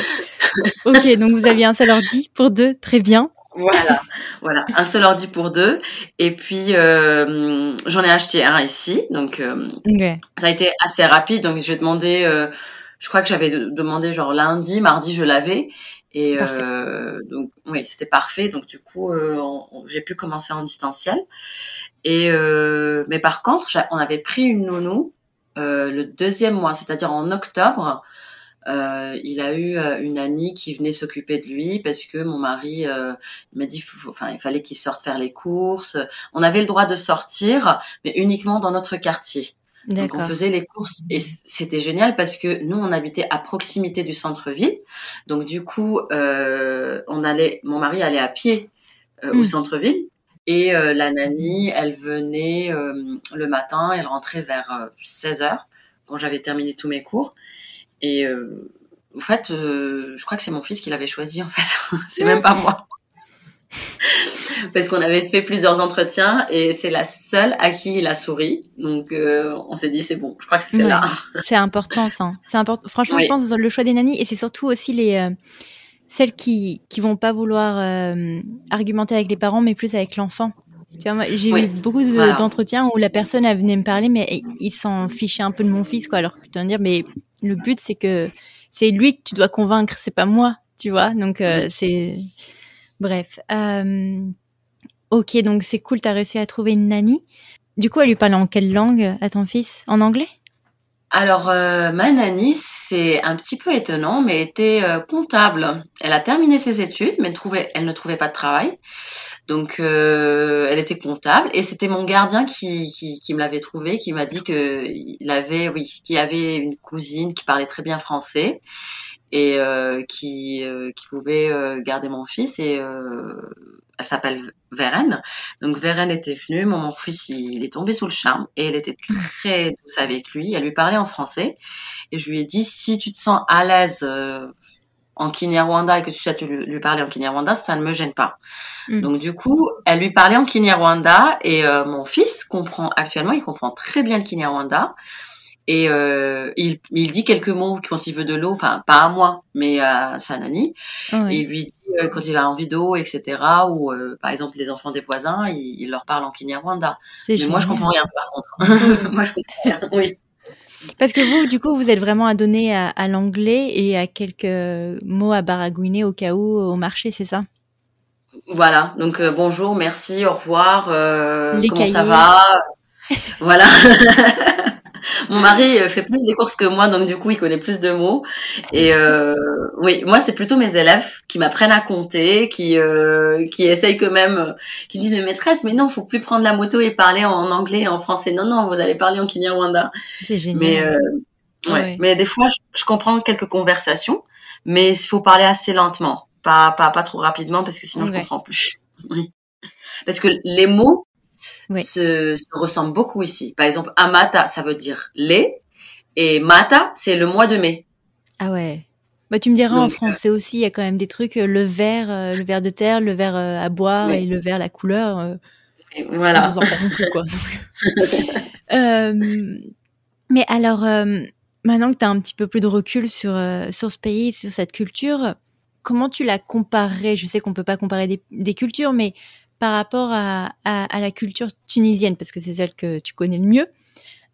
Ok, donc vous aviez un seul ordi pour deux, très bien. Voilà, voilà, un seul ordi pour deux. Et puis euh, j'en ai acheté un ici, donc euh, ça a été assez rapide. Donc j'ai demandé, euh, je crois que j'avais demandé genre lundi, mardi je l'avais, et euh, donc, oui, c'était parfait. Donc, du coup, euh, j'ai pu commencer en distanciel. Et euh, mais par contre, on avait pris une nounou euh, le deuxième mois, c'est-à-dire en octobre. Euh, il a eu une amie qui venait s'occuper de lui parce que mon mari m'a dit, enfin, il fallait qu'il sorte faire les courses. On avait le droit de sortir, mais uniquement dans notre quartier. Donc on faisait les courses et c'était génial parce que nous on habitait à proximité du centre-ville. Donc du coup, euh, on allait, mon mari allait à pied euh, au hmm. centre-ville et euh, la nanny, elle venait euh, le matin, elle rentrait vers 16 euh, heures quand j'avais terminé tous mes cours. Et en fait, je crois que c'est mon fils qui l'avait choisi en fait. [LAUGHS] c'est même pas moi. Parce qu'on avait fait plusieurs entretiens et c'est la seule à qui il a souri. Donc euh, on s'est dit c'est bon, je crois que c'est là. C'est important ça. C'est important. Franchement, je pense le choix des nannies et c'est surtout aussi les euh, celles qui qui vont pas vouloir euh, argumenter avec les parents mais plus avec l'enfant. Tu vois, j'ai eu beaucoup d'entretiens où la personne elle venait me parler mais il s'en fichait un peu de mon fils quoi. Alors que tu vas me dire mais le but c'est que c'est lui que tu dois convaincre, c'est pas moi, tu vois. Donc c'est Bref. Euh, ok, donc c'est cool, t'as réussi à trouver une nanny. Du coup, elle lui parlait en quelle langue à ton fils? En anglais? Alors, euh, ma nanny, c'est un petit peu étonnant, mais était euh, comptable. Elle a terminé ses études, mais elle, trouvait, elle ne trouvait pas de travail. Donc, elle était comptable. Et c'était mon gardien qui, qui, me l'avait trouvé, qui m'a dit qu'il avait, oui, qu'il avait une cousine qui parlait très bien français et euh, qui, euh, qui pouvait euh, garder mon fils et elle s'appelle Vérène. Donc Vérène était venue, mon, fils il, est tombé sous le charme et elle était très douce avec lui. Elle lui parlait en français et je lui ai dit si tu te sens à l'aise en Kinyarwanda et que tu sais lui, lui parler en Kinyarwanda, ça ne me gêne pas. Mm. Donc du coup, elle lui parlait en Kinyarwanda et mon fils comprend actuellement, il comprend très bien le Kinyarwanda. Et euh, il, il, dit quelques mots quand il veut de l'eau, enfin pas à moi, mais à sa nanny. Ah et il lui dit euh, quand il va en vidéo, etc. Ou euh, par exemple les enfants des voisins, il, il leur parle en Kinyarwanda. Mais moi je comprends rien par contre. [LAUGHS] [LAUGHS] moi je comprends rien. Oui. Parce que vous, du coup, vous êtes vraiment adonné à, à l'anglais et à quelques mots à baragouiner au cas où au marché, c'est ça? Voilà. Donc bonjour, merci, au revoir. comment ça va? [LAUGHS] Voilà. [LAUGHS] Mon mari euh, fait plus des courses que moi, donc du coup, il connaît plus de mots. Et euh, oui, moi, c'est plutôt mes élèves qui m'apprennent à compter, qui euh, qui essayent quand même, qui me disent mais maîtresse, mais non, faut plus prendre la moto et parler en anglais et en français. Non, non, vous allez parler en Kinyarwanda. C'est génial. Mais euh, ouais. mais des fois, je, je, comprends quelques conversations, mais il faut parler assez lentement, pas pas pas trop rapidement parce que sinon je comprends plus. [LAUGHS] Oui. Parce que les mots se, se, ressemblent beaucoup ici. Par exemple, Amata, ça veut dire lait, et Mata, c'est le mois de mai. Ah ouais. Bah, tu me diras en français aussi, il y a quand même des trucs, euh, le verre, euh, le verre de terre, le verre euh, à boire et le verre la couleur. voilà. quoi. [LAUGHS] [LAUGHS] mais alors, maintenant que tu as un petit peu plus de recul sur, sur ce pays, sur cette culture, comment tu la comparerais? Je sais qu'on peut pas comparer des, des cultures, mais par rapport à, à, la culture tunisienne, parce que c'est celle que tu connais le mieux.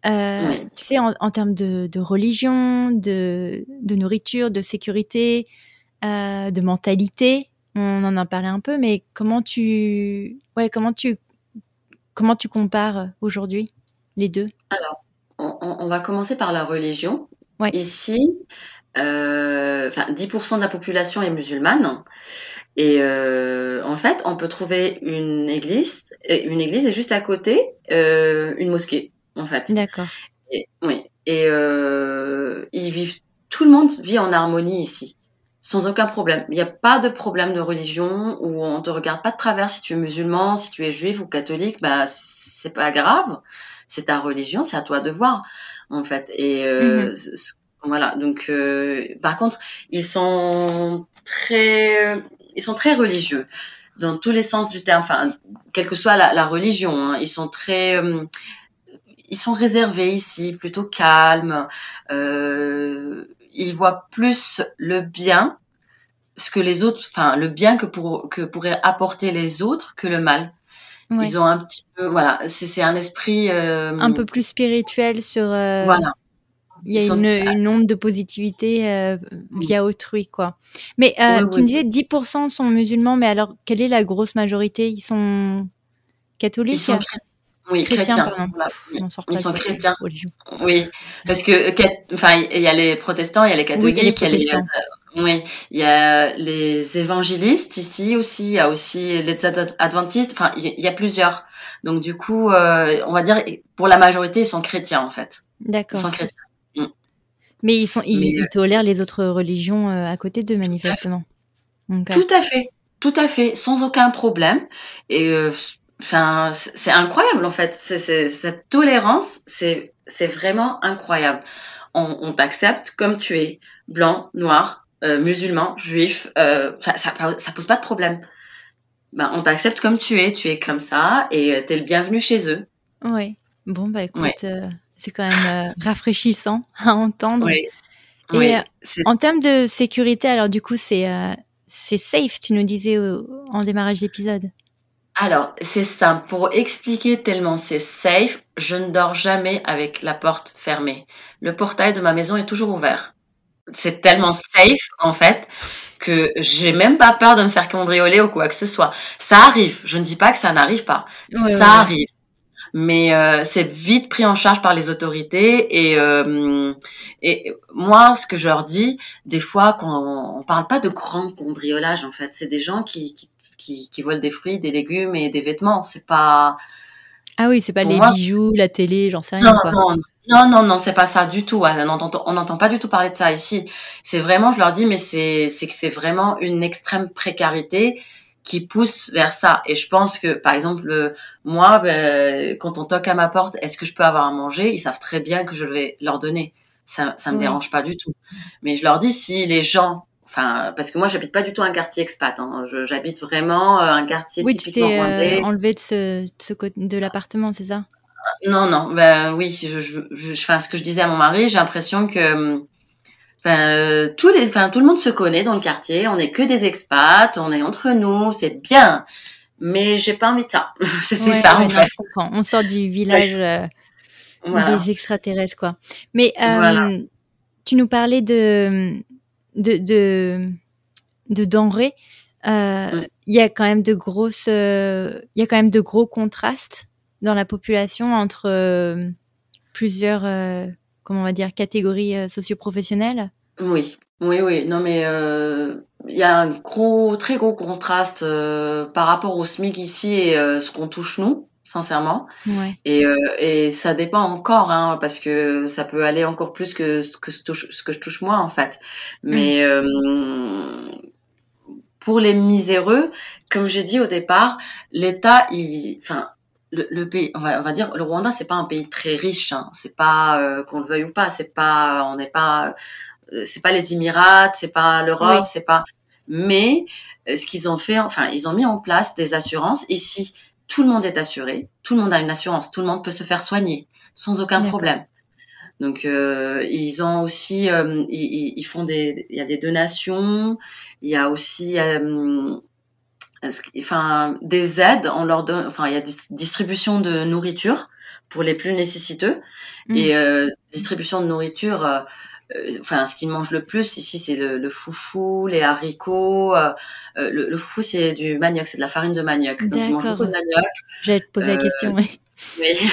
Euh, Tu sais, en, en termes de, de, religion, de, de, nourriture, de sécurité, euh, de mentalité, on en a parlé un peu, mais comment tu, ouais, comment tu comment tu compares aujourd'hui les deux? Alors, on, va commencer par la religion. Ici, euh, 10% de la population est musulmane. Et euh, en fait, on peut trouver une église, une église et juste à côté euh, une mosquée, en fait. D'accord. Oui. Et euh, ils vivent, tout le monde vit en harmonie ici, sans aucun problème. Il n'y a pas de problème de religion où on te regarde pas de travers si tu es musulman, si tu es juif ou catholique. Bah, c'est pas grave. C'est ta religion, c'est à toi de voir, en fait. Et euh, mhm. voilà. Donc, euh, par contre, ils sont très ils sont très religieux dans tous les sens du terme, enfin, quelle que soit la, religion. Hein. ils sont très, euh, ils sont réservés ici, plutôt calmes. Euh, ils voient plus le bien, ce que les autres, enfin, le bien que pour que pourraient apporter les autres que le mal. Ils ont un petit peu, voilà, c'est un esprit euh, un peu plus spirituel sur. voilà. Il y a une, une, onde de positivité euh, via autrui, quoi. Mais euh, tu me disais 10% sont musulmans, mais alors quelle est la grosse majorité? Ils sont catholiques? Ils sont oui, chrétiens. Ils sont chrétiens. Oui, parce que enfin il y a les protestants, il y a les catholiques, il y a les, euh, oui, il y a les évangélistes ici aussi, il y a aussi les adventistes, enfin il y a plusieurs. Donc du coup, euh, on va dire pour la majorité, ils sont chrétiens en fait. D'accord. Ils sont chrétiens. Mais ils sont, ils, euh, tolèrent les autres religions euh, à côté d'eux, manifestement. tout à fait, tout à fait, sans aucun problème. Et euh, enfin, c'est incroyable en fait. C'est cette tolérance, c'est c'est vraiment incroyable. On, on t'accepte comme tu es, blanc, noir, musulman, juif. ça, ça pose pas de problème. Ben, on t'accepte comme tu es, tu es comme ça, et t'es le bienvenu chez eux. Oui. Bon bah écoute, c'est quand même euh, rafraîchissant [LAUGHS] à entendre. Et euh, en termes de sécurité, alors du coup, c'est euh, c'est safe, tu nous disais en démarrage d'épisode. Alors, c'est simple. Pour expliquer tellement c'est safe, je ne dors jamais avec la porte fermée. Le portail de ma maison est toujours ouvert. C'est tellement safe, en fait, que j'ai même pas peur de me faire cambrioler ou quoi que ce soit. Ça arrive. Je ne dis pas que ça n'arrive pas. ça arrive mais euh, c'est vite pris en charge par les autorités et euh, et moi ce que je leur dis des fois quand on, parle pas de grand cambriolage en fait. C'est des gens qui, qui qui, qui volent des fruits des légumes et des vêtements. C'est pas ah oui c'est pas les bijoux la télé j'en sais rien non, non non non non c'est pas ça du tout. On n'entend on n'entend pas du tout parler de ça ici. C'est vraiment je leur dis mais c'est c'est que c'est vraiment une extrême précarité qui pousse vers ça. Et je pense que, par exemple, moi, ben, quand on toque à ma porte, est-ce que je peux avoir à manger? Ils savent très bien que je vais leur donner. Ça, ça me dérange pas du tout. Mais je leur dis si les gens, enfin, parce que moi, j'habite pas du tout un quartier expat. Hein. J'habite vraiment euh, un quartier oui, typiquement tu t'es euh, enlevé de ce, ce de l'appartement, c'est ça? Non, non. Ben oui, je, je, je, ce que je disais à mon mari, j'ai l'impression que hum, Enfin, euh, tous les, enfin, tout le monde se connaît dans le quartier. On n'est que des expats, on est entre nous, c'est bien. Mais j'ai pas envie de ça. [LAUGHS] c'est ça en fait. On sort du village euh, des extraterrestres, quoi. Mais euh, tu nous parlais de de de, de denrées. Il y a quand même de grosses, il y a quand même de gros contrastes dans la population entre plusieurs comment on va dire, catégorie euh, socio-professionnelle Oui, oui, oui. Non, mais euh, il y a un gros, très gros contraste euh, par rapport au SMIC ici et ce qu'on touche nous sincèrement. Ouais. Et, et ça dépend encore, hein, parce que ça peut aller encore plus que ce que, ce que je touche moi, en fait. Mais mm. pour les miséreux, comme j'ai dit au départ, l'État, il, enfin, le, pays, on va, on va, dire, le Rwanda, c'est pas un pays très riche. Hein. C'est pas euh, qu'on le veuille ou pas. C'est pas, on n'est pas, euh, c'est pas les Émirats, c'est pas l'Europe, c'est pas. Mais euh, ce qu'ils ont fait, enfin, ils ont mis en place des assurances. Ici, tout le monde est assuré, tout le monde a une assurance, tout le monde peut se faire soigner sans aucun problème. Donc ils ont aussi, ils, ils, font des, il y a des donations, il y a aussi enfin des aides, on leur donne, enfin il y a des distribution de nourriture pour les plus nécessiteux mmh. et euh, distribution de nourriture. Euh, enfin, ce qu'ils mangent le plus ici, c'est le, foufou, les haricots. le, le, foufou, c'est du manioc, c'est de la farine de manioc. Donc, ils mangent beaucoup de manioc. J'allais te poser la question, oui. oui. [LAUGHS]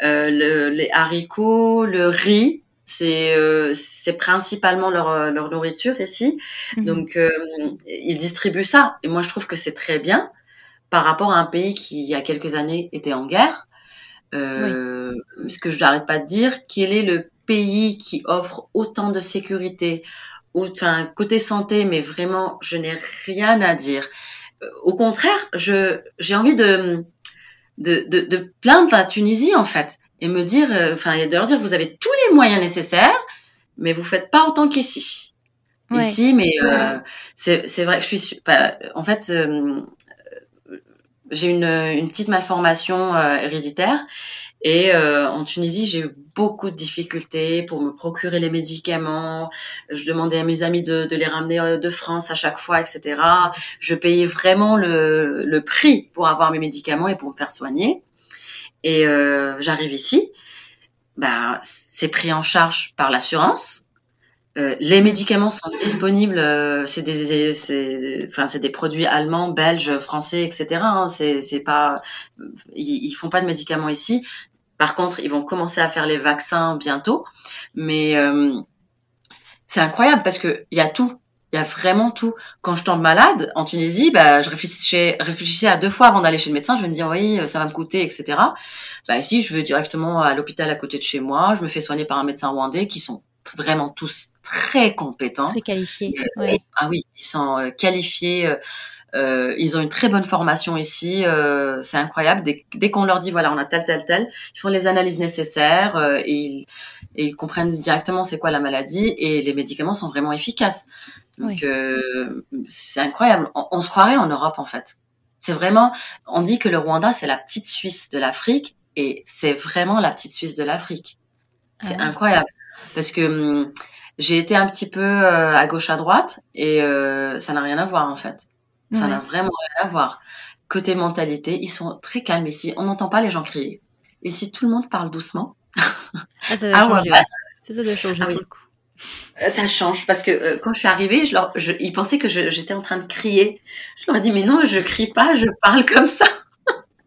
Le, les haricots, le riz, c'est euh, c'est principalement leur, euh, leur nourriture ici. Mhm. Donc euh, ils distribuent ça et moi je trouve que c'est très bien par rapport à un pays qui il y a quelques années était en guerre. Euh, Ce que je n'arrête pas de dire, quel est le pays qui offre autant de sécurité, enfin côté santé, mais vraiment je n'ai rien à dire. Au contraire, je j'ai envie de de, de, de plaindre la Tunisie en fait et me dire, euh, enfin, de leur dire, vous avez tous les moyens nécessaires, mais vous faites pas autant qu'ici. Ici, mais euh, c'est vrai, je suis, en fait, euh, j'ai une, une petite malformation héréditaire et en Tunisie, j'ai eu beaucoup de difficultés pour me procurer les médicaments. Je demandais à mes amis de, de les ramener de France à chaque fois, etc. Je payais vraiment le, le prix pour avoir mes médicaments et pour me faire soigner. Et euh, j'arrive ici, bah, c'est pris en charge par l'assurance. Euh, les médicaments sont disponibles, euh, c'est des, c'est, enfin, c'est des produits allemands, belges, français, etc. Hein, c'est, c'est pas, ils, ils, font pas de médicaments ici. Par contre, ils vont commencer à faire les vaccins bientôt, mais euh, c'est incroyable parce que il y a tout. Il y a vraiment tout. Quand je tombe malade en Tunisie, bah, je réfléchissais, réfléchissais à deux fois avant d'aller chez le médecin. Je vais me dire, oui, ça va me coûter, etc. Bah, ici, je vais directement à l'hôpital à côté de chez moi. Je me fais soigner par un médecin rwandais qui sont vraiment tous très compétents. Très qualifiés. Ah oui, ils sont euh, qualifiés. Euh, ils ont une très bonne formation ici, euh, c'est incroyable. Dès, dès qu'on leur dit voilà, on a tel tel tel, ils font les analyses nécessaires euh, et, ils, et, ils, comprennent directement c'est quoi la maladie et les médicaments sont vraiment efficaces. Donc euh, c'est incroyable. On, on, se croirait en Europe en fait. C'est vraiment, on dit que le Rwanda c'est la petite Suisse de l'Afrique et c'est vraiment la petite Suisse de l'Afrique. C'est ah incroyable parce que hum, j'ai été un petit peu euh, à gauche à droite et euh, ça n'a rien à voir en fait. Ça n'a vraiment rien à voir. Côté mentalité, ils sont très calmes ici. On n'entend pas les gens crier. Ici, tout le monde parle doucement. Ah, ça doit [LAUGHS] changer. Ça, doit changer ah, oui. Euh, ça change parce que euh, quand je suis arrivée, je leur, je, ils pensaient que j'étais en train de crier. Je leur ai dit mais non, je crie pas, je parle comme ça.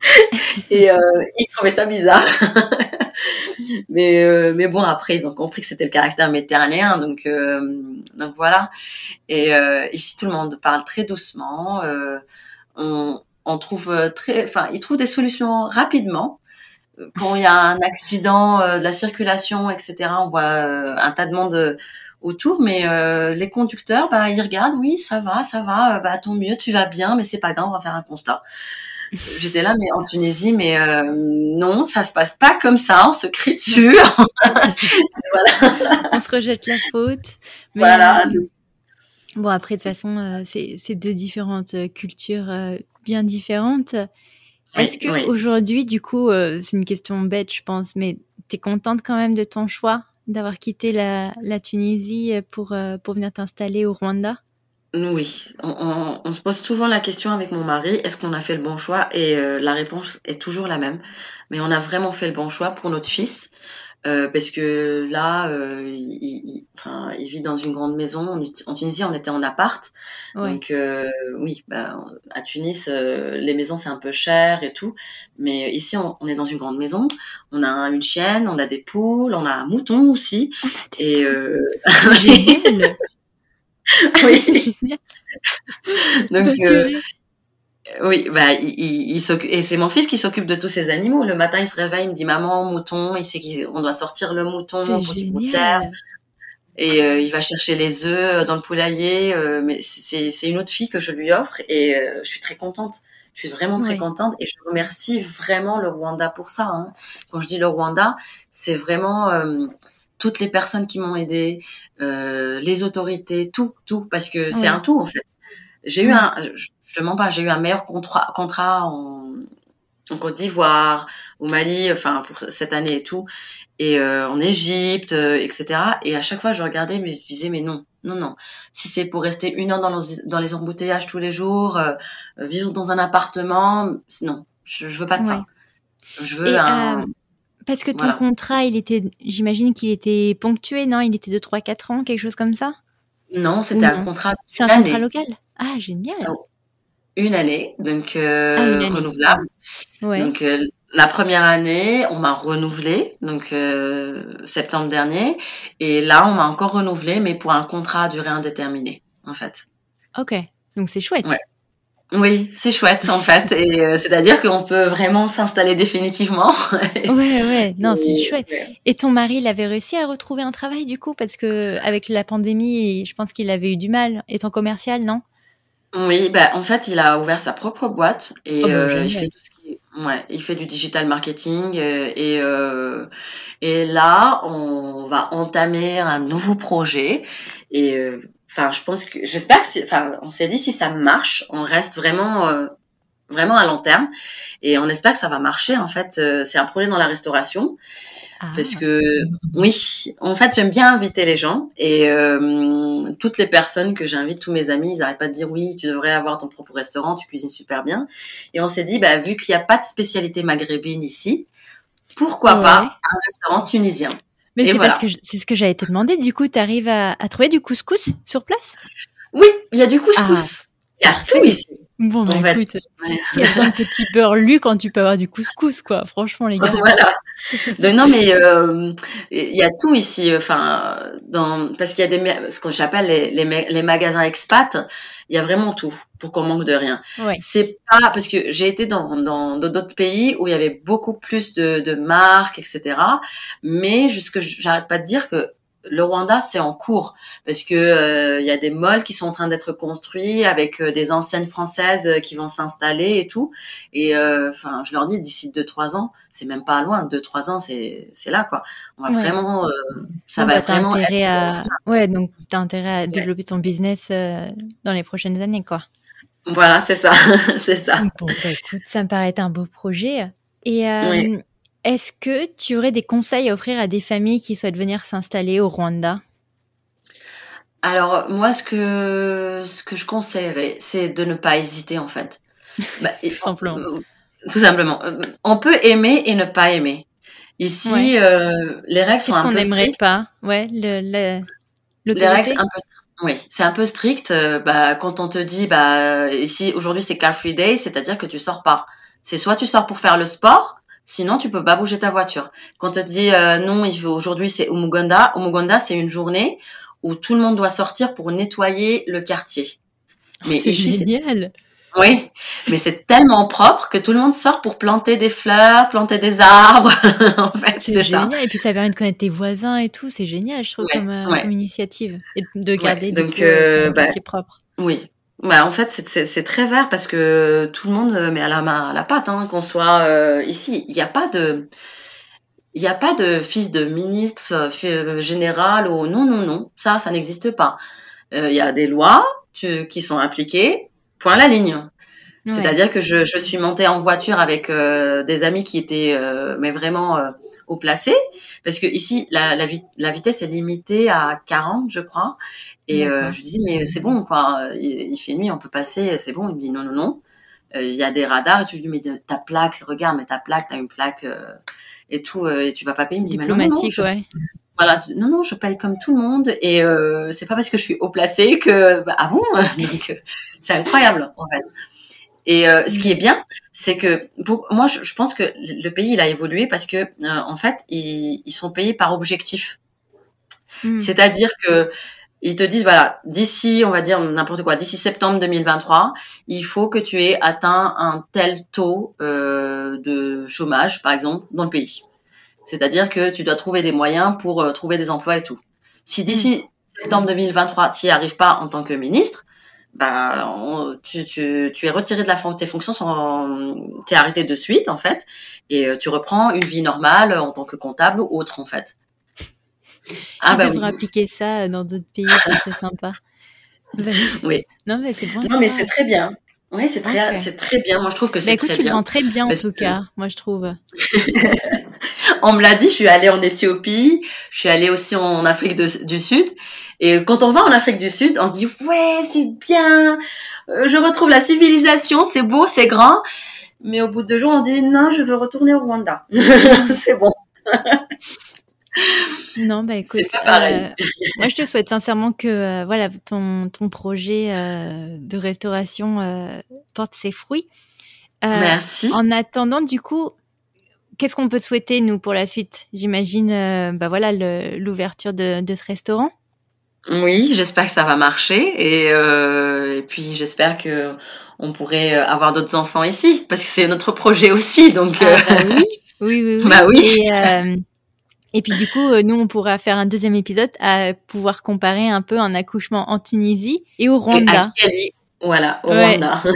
[LAUGHS] et euh, ils trouvaient ça bizarre. [LAUGHS] mais euh, mais bon après ils ont compris que c'était le caractère méditerranéen donc euh, donc voilà. Et ici tout le monde parle très doucement. on trouve très, enfin ils trouvent des solutions rapidement quand il y a un accident de la circulation, etc., on voit un tas de monde autour, mais les conducteurs, bah, ils regardent, oui, ça va, ça va, bah, tant mieux, tu vas bien, mais c'est pas grave, on va faire un constat. J'étais là, mais en Tunisie, mais euh, non, ça se passe pas comme ça, on se crie dessus. [LAUGHS] voilà. On se rejette la faute. voilà. Bon, après, de toute façon, c'est deux différentes cultures bien différentes. Est-ce que aujourd'hui, du coup, c'est une question bête, je pense, mais tu es contente quand même de ton choix d'avoir quitté la, la, Tunisie pour, pour venir t'installer au Rwanda? Oui, on, on, se pose souvent la question avec mon mari, est-ce qu'on a fait le bon choix? Et euh, la réponse est toujours la même. Mais on a vraiment fait le bon choix pour notre fils, euh, parce que là, euh, il, il, enfin, il vit dans une grande maison. En, Tunisie, on était en appart. Donc euh, oui, bah, à Tunis, euh, les maisons c'est un peu cher et tout. Mais ici, on, on, est dans une grande maison. On a une chienne, on a des poules, on a un mouton aussi. et [LAUGHS] [LAUGHS] oui. [LAUGHS] Donc, euh, oui, bah, il, il, s'occupe, et c'est mon fils qui s'occupe de tous ces animaux. Le matin, il se réveille, il me dit maman, mouton, il sait qu'on doit sortir le mouton pour qu'il Et euh, il va chercher les œufs dans le poulailler. Euh, mais c'est, une autre fille que je lui offre et euh, je suis très contente. Je suis vraiment très contente et je remercie vraiment le Rwanda pour ça. Hein. Quand je dis le Rwanda, c'est vraiment toutes les personnes qui m'ont aidé, euh, les autorités, tout, tout, parce que c'est un tout en fait. J'ai eu un, je, je mens pas, j'ai eu un meilleur contrat, contrat en, en Côte d'Ivoire, au Mali, enfin pour cette année et tout, et euh, en Égypte, euh, etc. Et à chaque fois, je regardais, mais je disais, mais non, non, non. Si c'est pour rester une heure dans, les, dans les embouteillages tous les jours, euh, vivre dans un appartement, non, je, je veux pas de ça. Je veux un Parce que ton contrat, il était, j'imagine qu'il était ponctué, non? Il était de 3-4 ans, quelque chose comme ça? Non, c'était un contrat. C'est un contrat local? Ah, génial. une année, donc euh, ah, renouvelable. Donc euh, la première année, on m'a renouvelé, donc euh, septembre dernier, et là on m'a encore renouvelé, mais pour un contrat à durée indéterminée, en fait. Ok, donc c'est chouette. Oui, c'est chouette en fait, et euh, c'est-à-dire qu'on peut vraiment s'installer définitivement. [LAUGHS] ouais, ouais, non, c'est chouette. Et ton mari, il avait réussi à retrouver un travail du coup, parce que avec la pandémie, je pense qu'il avait eu du mal, étant commercial, non? Oui, bah en fait, il a ouvert sa propre boîte et oh, bah, euh, il fait tout ce qui Ouais, il fait du digital marketing euh, et et là on va entamer un nouveau projet. Et enfin, je pense que, j'espère que, enfin, on s'est dit si ça marche, on reste vraiment, euh, vraiment à long terme, et on espère que ça va marcher. En fait, euh, c'est un projet dans la restauration. Ah. Parce que oui, en fait, j'aime bien inviter les gens et euh, toutes les personnes que j'invite, tous mes amis, ils n'arrêtent pas de dire oui, tu devrais avoir ton propre restaurant, tu cuisines super bien. Et on s'est dit, bah, vu qu'il n'y a pas de spécialité maghrébine ici, pourquoi pas un restaurant tunisien? Mais c'est parce que c'est ce que j'allais te demander. Du coup, tu arrives à, trouver du couscous sur place? Oui, il y a du couscous. Ah. Il y a tout ici. Bon, bah, écoute, [LAUGHS] il y a besoin de petit beurre lu quand tu peux avoir du couscous, quoi. Franchement, les gars. [LAUGHS] voilà. non, mais euh, il y a tout ici. Enfin, dans parce qu'il y a des ce qu'on j'appelle les, les, magasins expat. Il y a vraiment tout pour qu'on manque de rien. C'est pas parce que j'ai été dans dans d'autres pays où il y avait beaucoup plus de, de marques, etc. Mais jusque j'arrête pas de dire que le Rwanda, c'est en cours parce que il euh, y a des malls qui sont en train d'être construits avec euh, des anciennes françaises euh, qui vont s'installer et tout. Et enfin, je leur dis d'ici deux trois ans, c'est même pas loin. Deux trois ans, c'est c'est là quoi. On va vraiment, ça va vraiment. Intérêt à... Ouais, donc as intérêt à développer ton business dans les prochaines années quoi. Voilà, c'est ça, [LAUGHS] c'est ça. Bon, bah, écoute, ça me paraît un beau projet. Et est-ce que tu aurais des conseils à offrir à des familles qui souhaitent venir s'installer au Rwanda? Alors moi, ce que ce que je conseillerais, c'est de ne pas hésiter en fait. [LAUGHS] Bah, tout simplement. Euh, tout simplement. Euh, on peut aimer et ne pas aimer. Ici, euh, les règles sont un peu strictes. qu'on n'aimerait pas? Ouais, le, le les règles un peu oui, c'est un peu strict. bah, quand on te dit, bah, ici aujourd'hui c'est car free day, c'est-à-dire que tu sors pas. C'est soit tu sors pour faire le sport, Sinon, tu peux pas bouger ta voiture. Quand on te dit euh, non, aujourd'hui c'est Umuganda. Umuganda, c'est une journée où tout le monde doit sortir pour nettoyer le quartier. Mais c'est génial. Oui, mais c'est tellement propre que tout le monde sort pour planter des fleurs, planter des arbres. [LAUGHS] en fait, c'est génial. Et puis ça permet de connaître tes voisins et tout. C'est génial, je trouve, comme, euh, initiative. Et de garder Donc, euh, bah, quartier propre. Oui, bah, en fait, c'est très vert parce que tout le monde met à la main à la pâte, hein, qu'on soit euh, ici. Il n'y a pas de, il n'y a pas de fils de ministre euh, euh, général ou non, non, non. Ça, ça n'existe pas. Il y a des lois qui sont appliquées. Point la ligne. C'est-à-dire que je, je, suis montée en voiture avec des amis qui étaient, mais vraiment au placé, parce que ici la, la, la vitesse est limitée à 40, je crois, et euh, je lui dis, mais c'est bon, quoi. Il, fait nuit, on peut passer, c'est bon. Il me dit, non, non, non. Euh, il y a des radars. Et tu lui dis, mais ta plaque, regarde, mais ta plaque, t'as une plaque euh, et tout, et tu vas pas payer. Il me dit, mais non, non, je, ouais. Voilà, non, non, je paye comme tout le monde. Et c'est pas parce que je suis haut placé que, bah, ah bon? [LAUGHS] Donc, c'est incroyable, en fait. Et ce qui est bien, c'est que moi, je, pense que le pays il a évolué parce que en fait, ils, ils sont payés par objectif. Hmm. C'est-à-dire que ils te disent voilà, d'ici, on va dire n'importe quoi, d'ici septembre 2023, il faut que tu aies atteint un tel taux euh, de chômage, par exemple, dans le pays. C'est-à-dire que tu dois trouver des moyens pour euh, trouver des emplois et tout. Si d'ici septembre 2023, tu n'y arrives pas en tant que ministre, bah, tu, tu, tu, es retiré de la tes fonctions, tu es arrêté de suite en fait, et euh, tu reprends une vie normale en tant que comptable ou autre en fait. Ah, bah devrait appliquer ça dans d'autres pays, c'est sympa. [LAUGHS] oui. Non, mais c'est bon. Non, mais c'est très bien. Oui, c'est très, c'est très bien. Moi, je trouve que c'est très bien. tu le vends très bien, en tout cas. Moi, je trouve. [LAUGHS] on me l'a dit, je suis allée en Éthiopie, je suis allée aussi en Afrique du Sud. Et quand on va en Afrique du Sud, on se dit, ouais, c'est bien. Euh, je retrouve la civilisation, c'est beau, c'est grand. Mais au bout de deux jours, on dit, non, je veux retourner au Rwanda. [LAUGHS] c'est bon. [LAUGHS] Non, bah écoute, euh, moi je te souhaite sincèrement que euh, voilà ton, ton projet euh, de restauration porte ses fruits. Merci. En attendant, du coup, qu'est-ce qu'on peut souhaiter nous pour la suite? J'imagine, bah voilà, l'ouverture de, de, ce restaurant. Oui, j'espère que ça va marcher et, et puis j'espère que on pourrait avoir d'autres enfants ici parce que c'est notre projet aussi. Donc ah, bah oui. [LAUGHS] oui, oui, oui. Bah oui. Et, et puis du coup, euh, nous, on pourra faire un deuxième épisode à pouvoir comparer un peu un accouchement en Tunisie et au Rwanda. voilà, au Rwanda. [LAUGHS]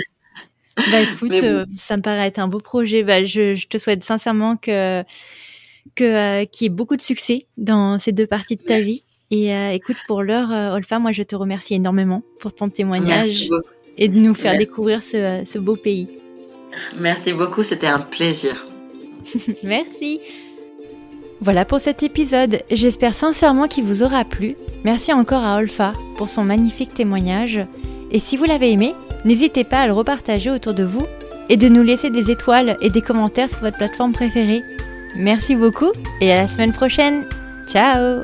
Bah écoute, euh, ça me paraît être un beau projet. Bah, je, je te souhaite sincèrement que que euh, qu'il y ait beaucoup de succès dans ces deux parties de ta vie. Et écoute, pour l'heure, Olfa, moi, je te remercie énormément pour ton témoignage et de nous faire découvrir ce, ce beau pays. Merci beaucoup, c'était un plaisir. [LAUGHS] Merci. Voilà pour cet épisode, j'espère sincèrement qu'il vous aura plu. Merci encore à Olfa pour son magnifique témoignage. Et si vous l'avez aimé, n'hésitez pas à le repartager autour de vous et de nous laisser des étoiles et des commentaires sur votre plateforme préférée. Merci beaucoup et à la semaine prochaine. Ciao